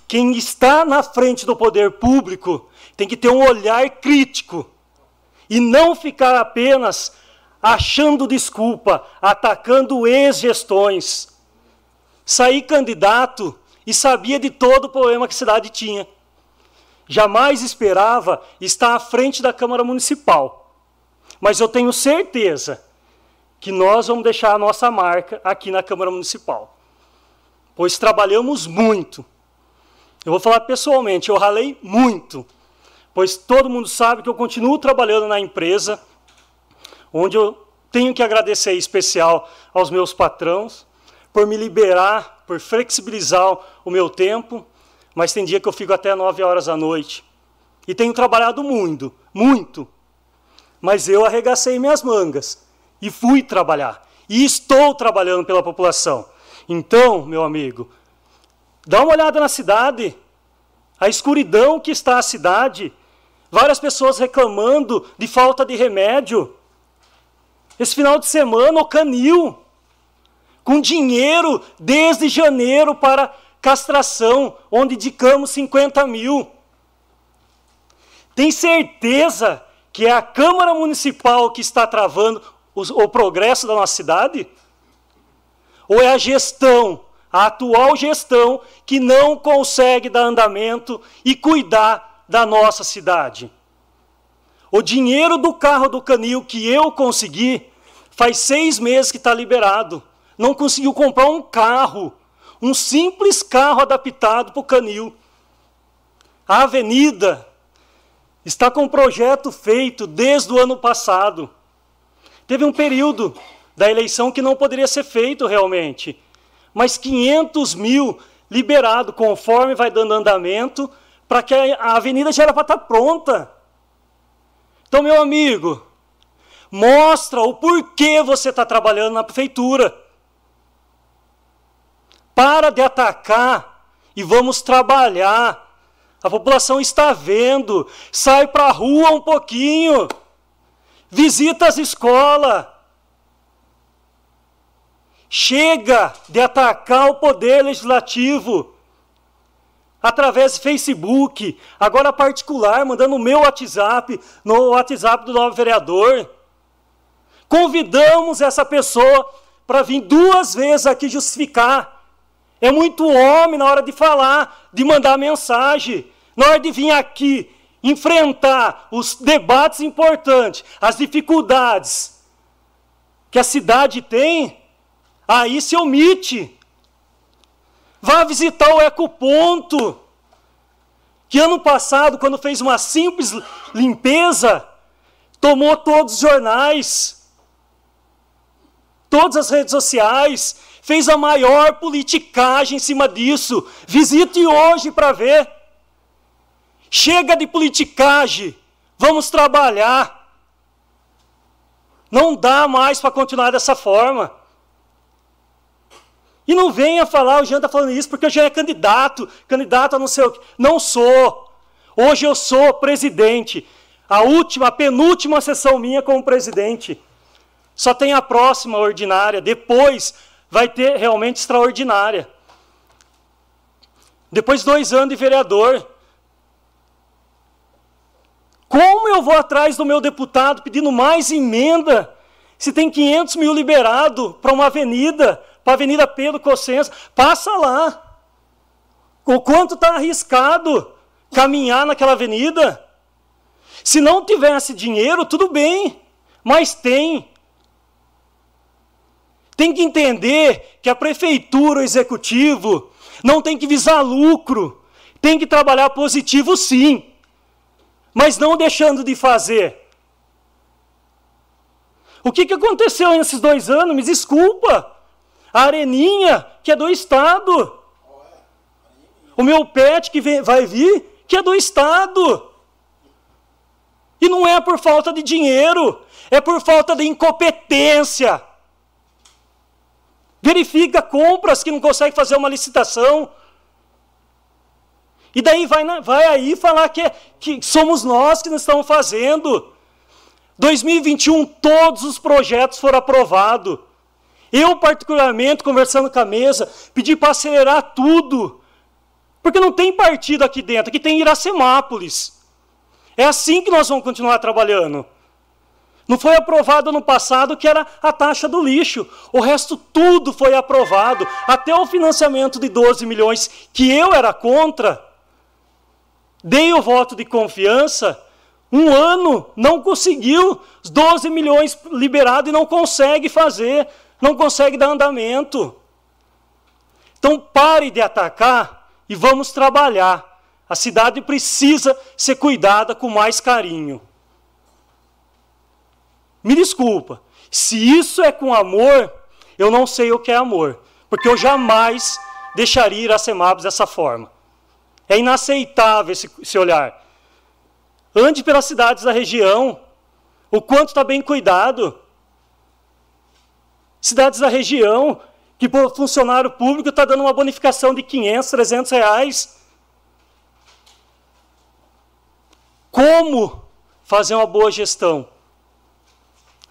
Quem está na frente do poder público tem que ter um olhar crítico e não ficar apenas achando desculpa, atacando ex-gestões. Saí candidato e sabia de todo o problema que a cidade tinha. Jamais esperava estar à frente da Câmara Municipal mas eu tenho certeza que nós vamos deixar a nossa marca aqui na Câmara Municipal. Pois trabalhamos muito. Eu vou falar pessoalmente, eu ralei muito pois todo mundo sabe que eu continuo trabalhando na empresa, onde eu tenho que agradecer em especial aos meus patrões por me liberar, por flexibilizar o meu tempo, mas tem dia que eu fico até 9 horas da noite. E tenho trabalhado muito, muito. Mas eu arregacei minhas mangas e fui trabalhar. E estou trabalhando pela população. Então, meu amigo, dá uma olhada na cidade, a escuridão que está a cidade, várias pessoas reclamando de falta de remédio. Esse final de semana, o canil, com dinheiro desde janeiro para castração, onde indicamos 50 mil. Tem certeza que é a Câmara Municipal que está travando o, progresso da nossa cidade? Ou é a gestão, a atual gestão, que não consegue dar andamento e cuidar da nossa cidade? O dinheiro do carro do canil que eu consegui, faz seis meses que está liberado. Não conseguiu comprar um carro, um simples carro adaptado para o canil. A avenida está com um projeto feito desde o ano passado. Teve um período da eleição que não poderia ser feito realmente, mas 500 mil liberado conforme vai dando andamento para que a avenida já era para estar tá pronta. Então, meu amigo, mostra o porquê você está trabalhando na prefeitura. Para de atacar e vamos trabalhar. A população está vendo. Sai para a rua um pouquinho. Visita as escolas. Chega de atacar o poder legislativo através do Facebook, agora particular, mandando o meu WhatsApp, no WhatsApp do novo vereador. Convidamos essa pessoa para vir duas vezes aqui justificar. É muito homem na hora de falar, de mandar mensagem, na hora de vir aqui enfrentar os debates importantes, as dificuldades que a cidade tem, aí se omite. Vá visitar o Ecoponto, que ano passado, quando fez uma simples limpeza, tomou todos os jornais, todas as redes sociais, fez a maior politicagem em cima disso. Visite hoje para ver. Chega de politicagem, vamos trabalhar. Não dá mais para continuar dessa forma. E não venha falar, o Jean está falando isso porque eu já é candidato, candidato a não sei o quê. Não sou. Hoje eu sou presidente. A última, a penúltima sessão minha como presidente. Só tem a próxima ordinária. Depois vai ter realmente extraordinária. Depois dois anos de vereador. Como eu vou atrás do meu deputado pedindo mais emenda se tem 500 mil liberado para uma avenida, para a Avenida Pedro Cossença, passa lá. O quanto está arriscado caminhar naquela avenida. Se não tivesse dinheiro, tudo bem, mas tem. Tem que entender que a prefeitura, o executivo, não tem que visar lucro, tem que trabalhar positivo sim, mas não deixando de fazer. O que, que aconteceu nesses dois anos? Me desculpa. A Areninha, que é do Estado. O meu pet que vem, vai vir, que é do Estado. E não é por falta de dinheiro, é por falta de incompetência. Verifica compras que não consegue fazer uma licitação. E daí vai, vai aí falar que, é, que somos nós que não estamos fazendo. 2021, todos os projetos foram aprovados. Eu, particularmente, conversando com a mesa, pedi para acelerar tudo. Porque não tem partido aqui dentro, aqui tem Iracemápolis. É assim que nós vamos continuar trabalhando. Não foi aprovado no passado que era a taxa do lixo. O resto tudo foi aprovado, até o financiamento de 12 milhões, que eu era contra. Dei o voto de confiança. Um ano não conseguiu, os 12 milhões liberados e não consegue fazer não consegue dar andamento. Então pare de atacar e vamos trabalhar. A cidade precisa ser cuidada com mais carinho. Me desculpa, se isso é com amor, eu não sei o que é amor, porque eu jamais deixaria Iracemápolis dessa forma. É inaceitável esse, esse olhar. Ande pelas cidades da região, o quanto está bem cuidado. Cidades da região, que o funcionário público está dando uma bonificação de 500, 300 reais. Como fazer uma boa gestão?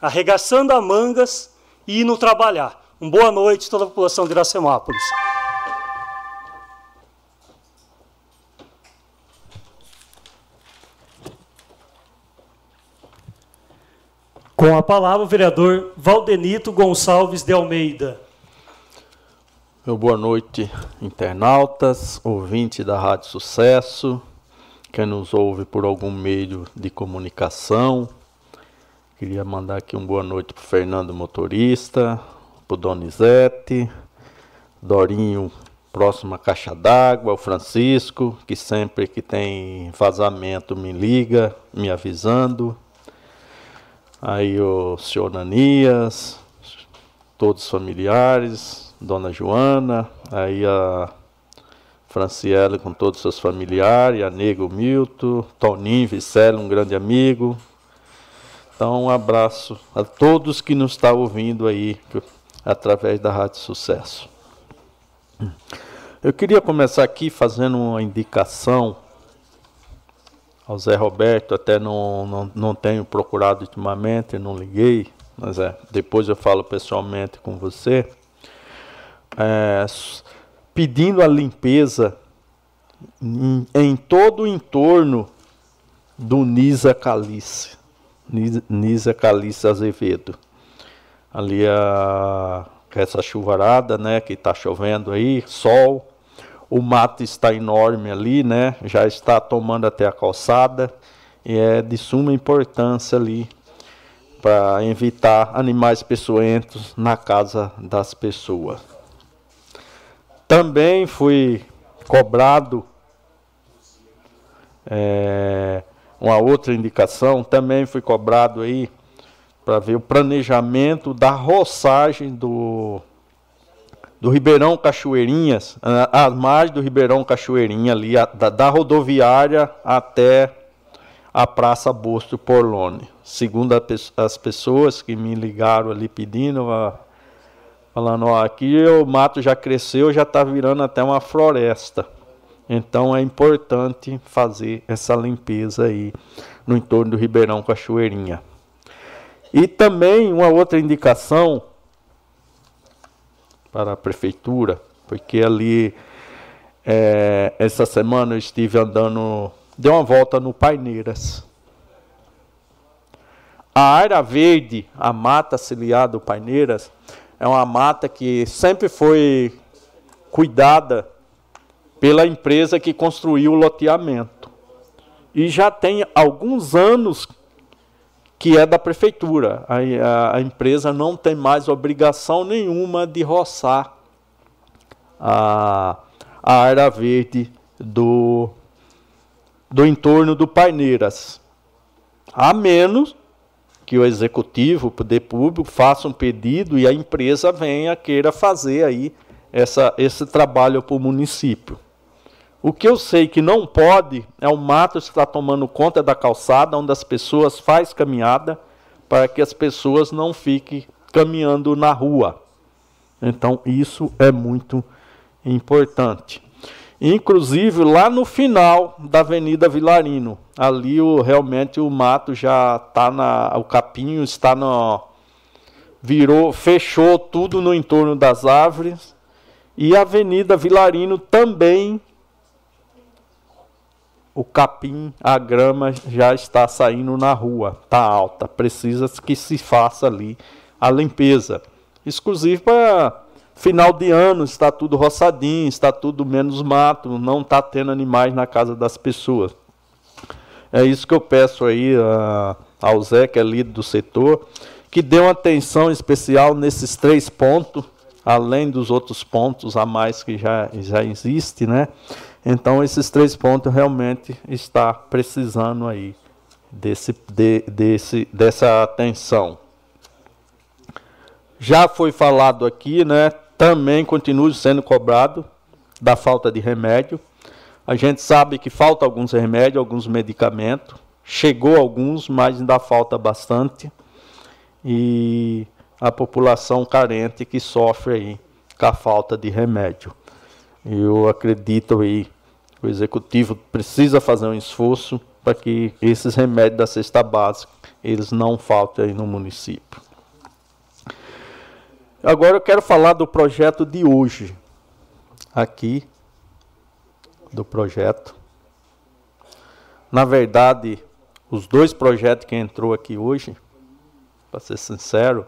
Arregaçando a mangas e indo trabalhar. Uma boa noite toda a população de Iracemápolis. Com a palavra, o vereador Valdenito Gonçalves de Almeida. Meu boa noite, internautas, ouvinte da Rádio Sucesso, quem nos ouve por algum meio de comunicação. Queria mandar aqui uma boa noite para Fernando Motorista, para Donizete, Dorinho, próximo à caixa d'água, o Francisco, que sempre que tem vazamento me liga, me avisando aí o senhor Nanias, todos os familiares, Dona Joana, aí a Franciele com todos os seus familiares, a Nego Milton, Toninho Vicele, um grande amigo. Então, um abraço a todos que nos estão ouvindo aí através da Rádio Sucesso. Eu queria começar aqui fazendo uma indicação ao Zé Roberto, até não, não, não tenho procurado ultimamente, não liguei, mas é, depois eu falo pessoalmente com você, é, pedindo a limpeza em, em, todo o entorno do Nisa Calice, Nisa Calice Azevedo. Ali a essa chuvarada, né, que está chovendo aí, sol, o mato está enorme ali, né? Já está tomando até a calçada e é de suma importância ali para evitar animais peçoentos na casa das pessoas. Também fui cobrado é, uma outra indicação, também fui cobrado aí para ver o planejamento da roçagem do do Ribeirão Cachoeirinhas, à margem do Ribeirão Cachoeirinha, ali, da, da rodoviária até a Praça Bosto Porlone. Segundo a, as pessoas que me ligaram ali pedindo, falando, ó, aqui o mato já cresceu, já está virando até uma floresta. Então é importante fazer essa limpeza aí no entorno do Ribeirão Cachoeirinha. E também uma outra indicação para a prefeitura, porque ali é, essa semana eu estive andando, dei uma volta no Paineiras. A área verde, a mata ciliar do Paineiras, é uma mata que sempre foi cuidada pela empresa que construiu o loteamento. E já tem alguns anos que é da prefeitura. A, a, empresa não tem mais obrigação nenhuma de roçar a, a área verde do, do entorno do Paineiras. A menos que o executivo, o poder público, faça um pedido e a empresa venha queira fazer aí essa, esse trabalho para o município. O que eu sei que não pode é o mato está tomando conta da calçada, onde as pessoas faz caminhada, para que as pessoas não fiquem caminhando na rua. Então, isso é muito importante. Inclusive, lá no final da Avenida Vilarino, ali o, realmente o mato já está na. O capinho está no. Virou, fechou tudo no entorno das árvores. E a Avenida Vilarino também o capim, a grama já está saindo na rua, está alta, precisa que se faça ali a limpeza. Exclusivo para final de ano, está tudo roçadinho, está tudo menos mato, não está tendo animais na casa das pessoas. É isso que eu peço aí a, ao Zé, que é líder do setor, que dê uma atenção especial nesses três pontos além dos outros pontos a mais que já, já existe, né? Então esses três pontos realmente está precisando aí desse, de, desse, dessa atenção. Já foi falado aqui, né? Também continua sendo cobrado da falta de remédio. A gente sabe que falta alguns remédios, alguns medicamentos. Chegou alguns, mas ainda falta bastante. E a população carente que sofre aí com a falta de remédio. Eu acredito aí o executivo precisa fazer um esforço para que esses remédios da cesta básica eles não faltem no município. Agora eu quero falar do projeto de hoje. Aqui do projeto. Na verdade, os dois projetos que entrou aqui hoje, para ser sincero,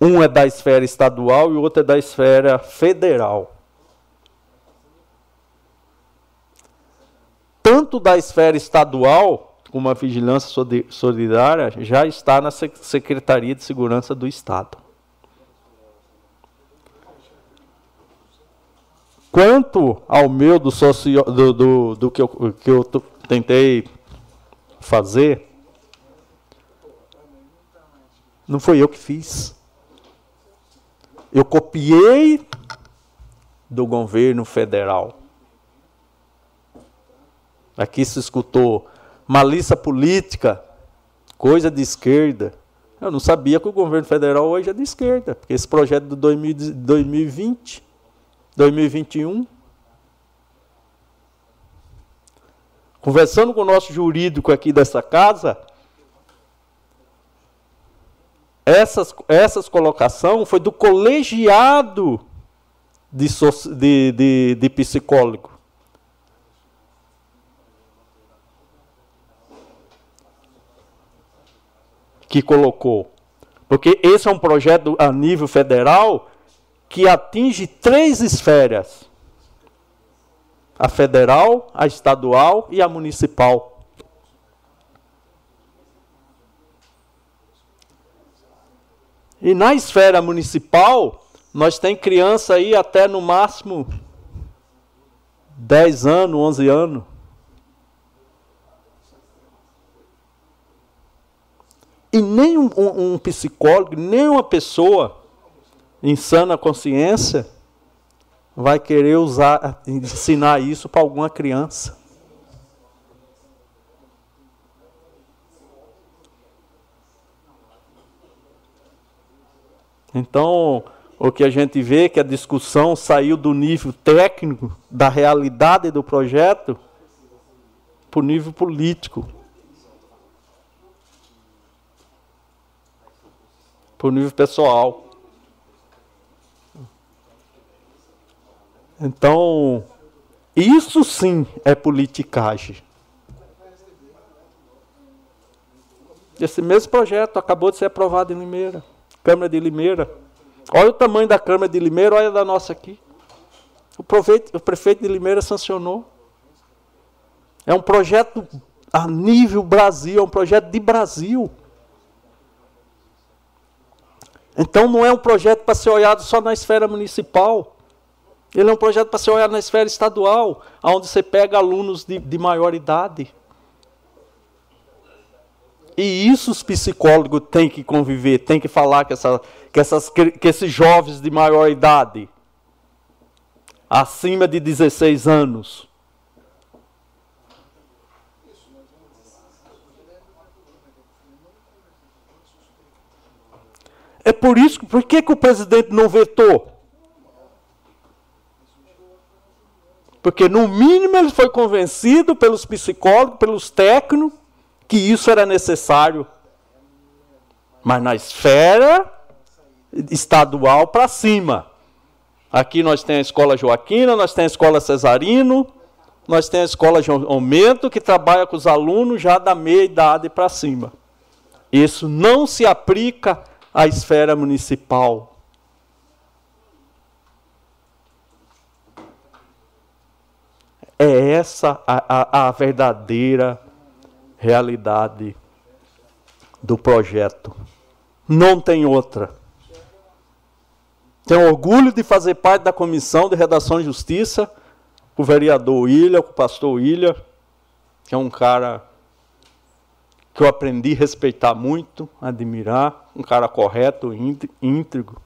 um é da esfera estadual e o outro é da esfera federal. Tanto da esfera estadual, como a vigilância solidária, já está na Secretaria de Segurança do Estado. Quanto ao meu do, socio, do, do, do que, eu, que eu tentei fazer, não foi eu que fiz. Eu copiei do governo federal. Aqui se escutou malícia política, coisa de esquerda. Eu não sabia que o governo federal hoje é de esquerda, porque esse projeto de 2020 2021. Conversando com o nosso jurídico aqui dessa casa, essas, essas colocações foi do colegiado de, de, de, de psicólogo. Que colocou. Porque esse é um projeto a nível federal que atinge três esferas: a federal, a estadual e a municipal. E na esfera municipal, nós tem criança aí até no máximo 10 anos, 11 anos. E nem um, um, psicólogo, nem uma pessoa em sana consciência, vai querer usar, ensinar isso para alguma criança. Então, o que a gente vê é que a discussão saiu do nível técnico, da realidade do projeto, para o nível político. Para o nível pessoal. Então, isso sim é politicagem. Esse mesmo projeto acabou de ser aprovado em Limeira, Câmara de Limeira. Olha o tamanho da Câmara de Limeira, olha da nossa aqui. O prefeito, o prefeito de Limeira sancionou. É um projeto a nível Brasil, é um projeto de Brasil. Então não é um projeto para ser olhado só na esfera municipal. Ele é um projeto para ser olhado na esfera estadual, onde você pega alunos de, de maior idade. E isso os psicólogos têm que conviver, têm que falar que, essa, essas, que esses jovens de maior idade, acima de 16 anos, É por isso, por que, que o presidente não vetou? Porque, no mínimo, ele foi convencido pelos psicólogos, pelos técnicos, que isso era necessário. Mas na esfera estadual para cima. Aqui nós temos a escola Joaquina, nós temos a escola Cesarino, nós temos a escola João Aumento, que trabalha com os alunos já da meia idade para cima. Isso não se aplica à esfera municipal. É essa a, a, a verdadeira realidade do projeto. Não tem outra. Tenho orgulho de fazer parte da comissão de redação e justiça, o vereador com o pastor William, que é um cara que eu aprendi a respeitar muito, admirar, um cara correto, íntegro.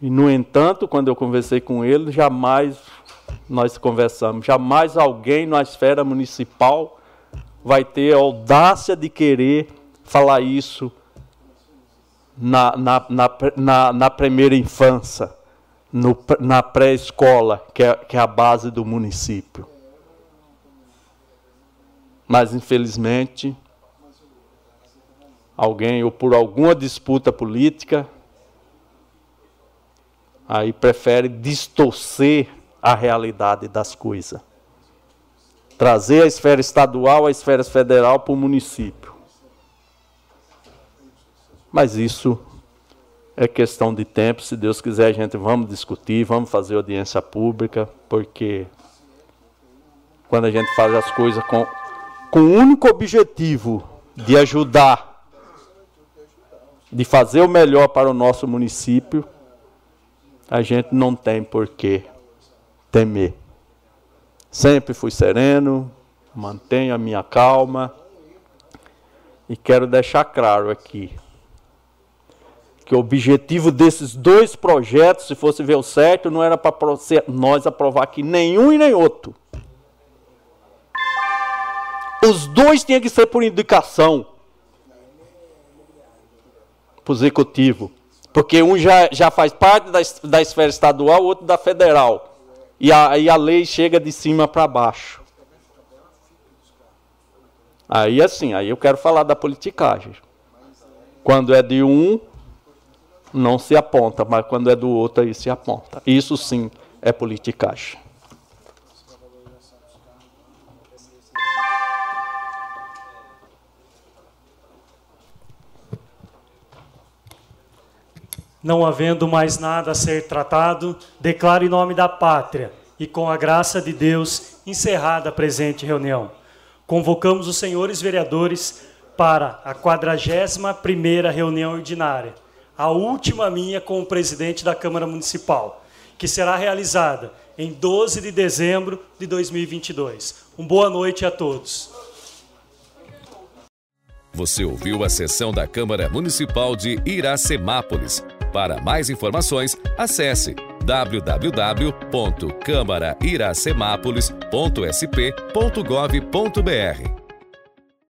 E, no entanto, quando eu conversei com ele, jamais nós conversamos, jamais alguém na esfera municipal vai ter a audácia de querer falar isso na, na, na, na, primeira infância, no, na pré-escola, que é, que é a base do município. Mas, infelizmente, alguém, ou por alguma disputa política, aí prefere distorcer a realidade das coisas. Trazer a esfera estadual, a esfera federal para o município. Mas isso é questão de tempo. Se Deus quiser, a gente vamos discutir, vamos fazer audiência pública, porque quando a gente faz as coisas com com o único objetivo de ajudar, de fazer o melhor para o nosso município, a gente não tem por que temer. Sempre fui sereno, mantenho a minha calma e quero deixar claro aqui que o objetivo desses dois projetos, se fosse ver o certo, não era para nós aprovar aqui nenhum e nem outro. Os dois tinham que ser por indicação para o executivo. Porque um já, já faz parte da, da esfera estadual, o outro da federal. E aí a, lei chega de cima para baixo. Aí assim, aí eu quero falar da politicagem. Quando é de um, não se aponta, mas quando é do outro, aí se aponta. Isso sim é politicagem. Não havendo mais nada a ser tratado, declaro em nome da pátria e com a graça de Deus encerrada a presente reunião. Convocamos os senhores vereadores para a 41ª reunião ordinária, a última minha com o presidente da Câmara Municipal, que será realizada em 12 de dezembro de 2022. Um boa noite a todos. Você ouviu a sessão da Câmara Municipal de Iracemápolis. Para mais informações, acesse www.câmarairacemápolis.sp.gov.br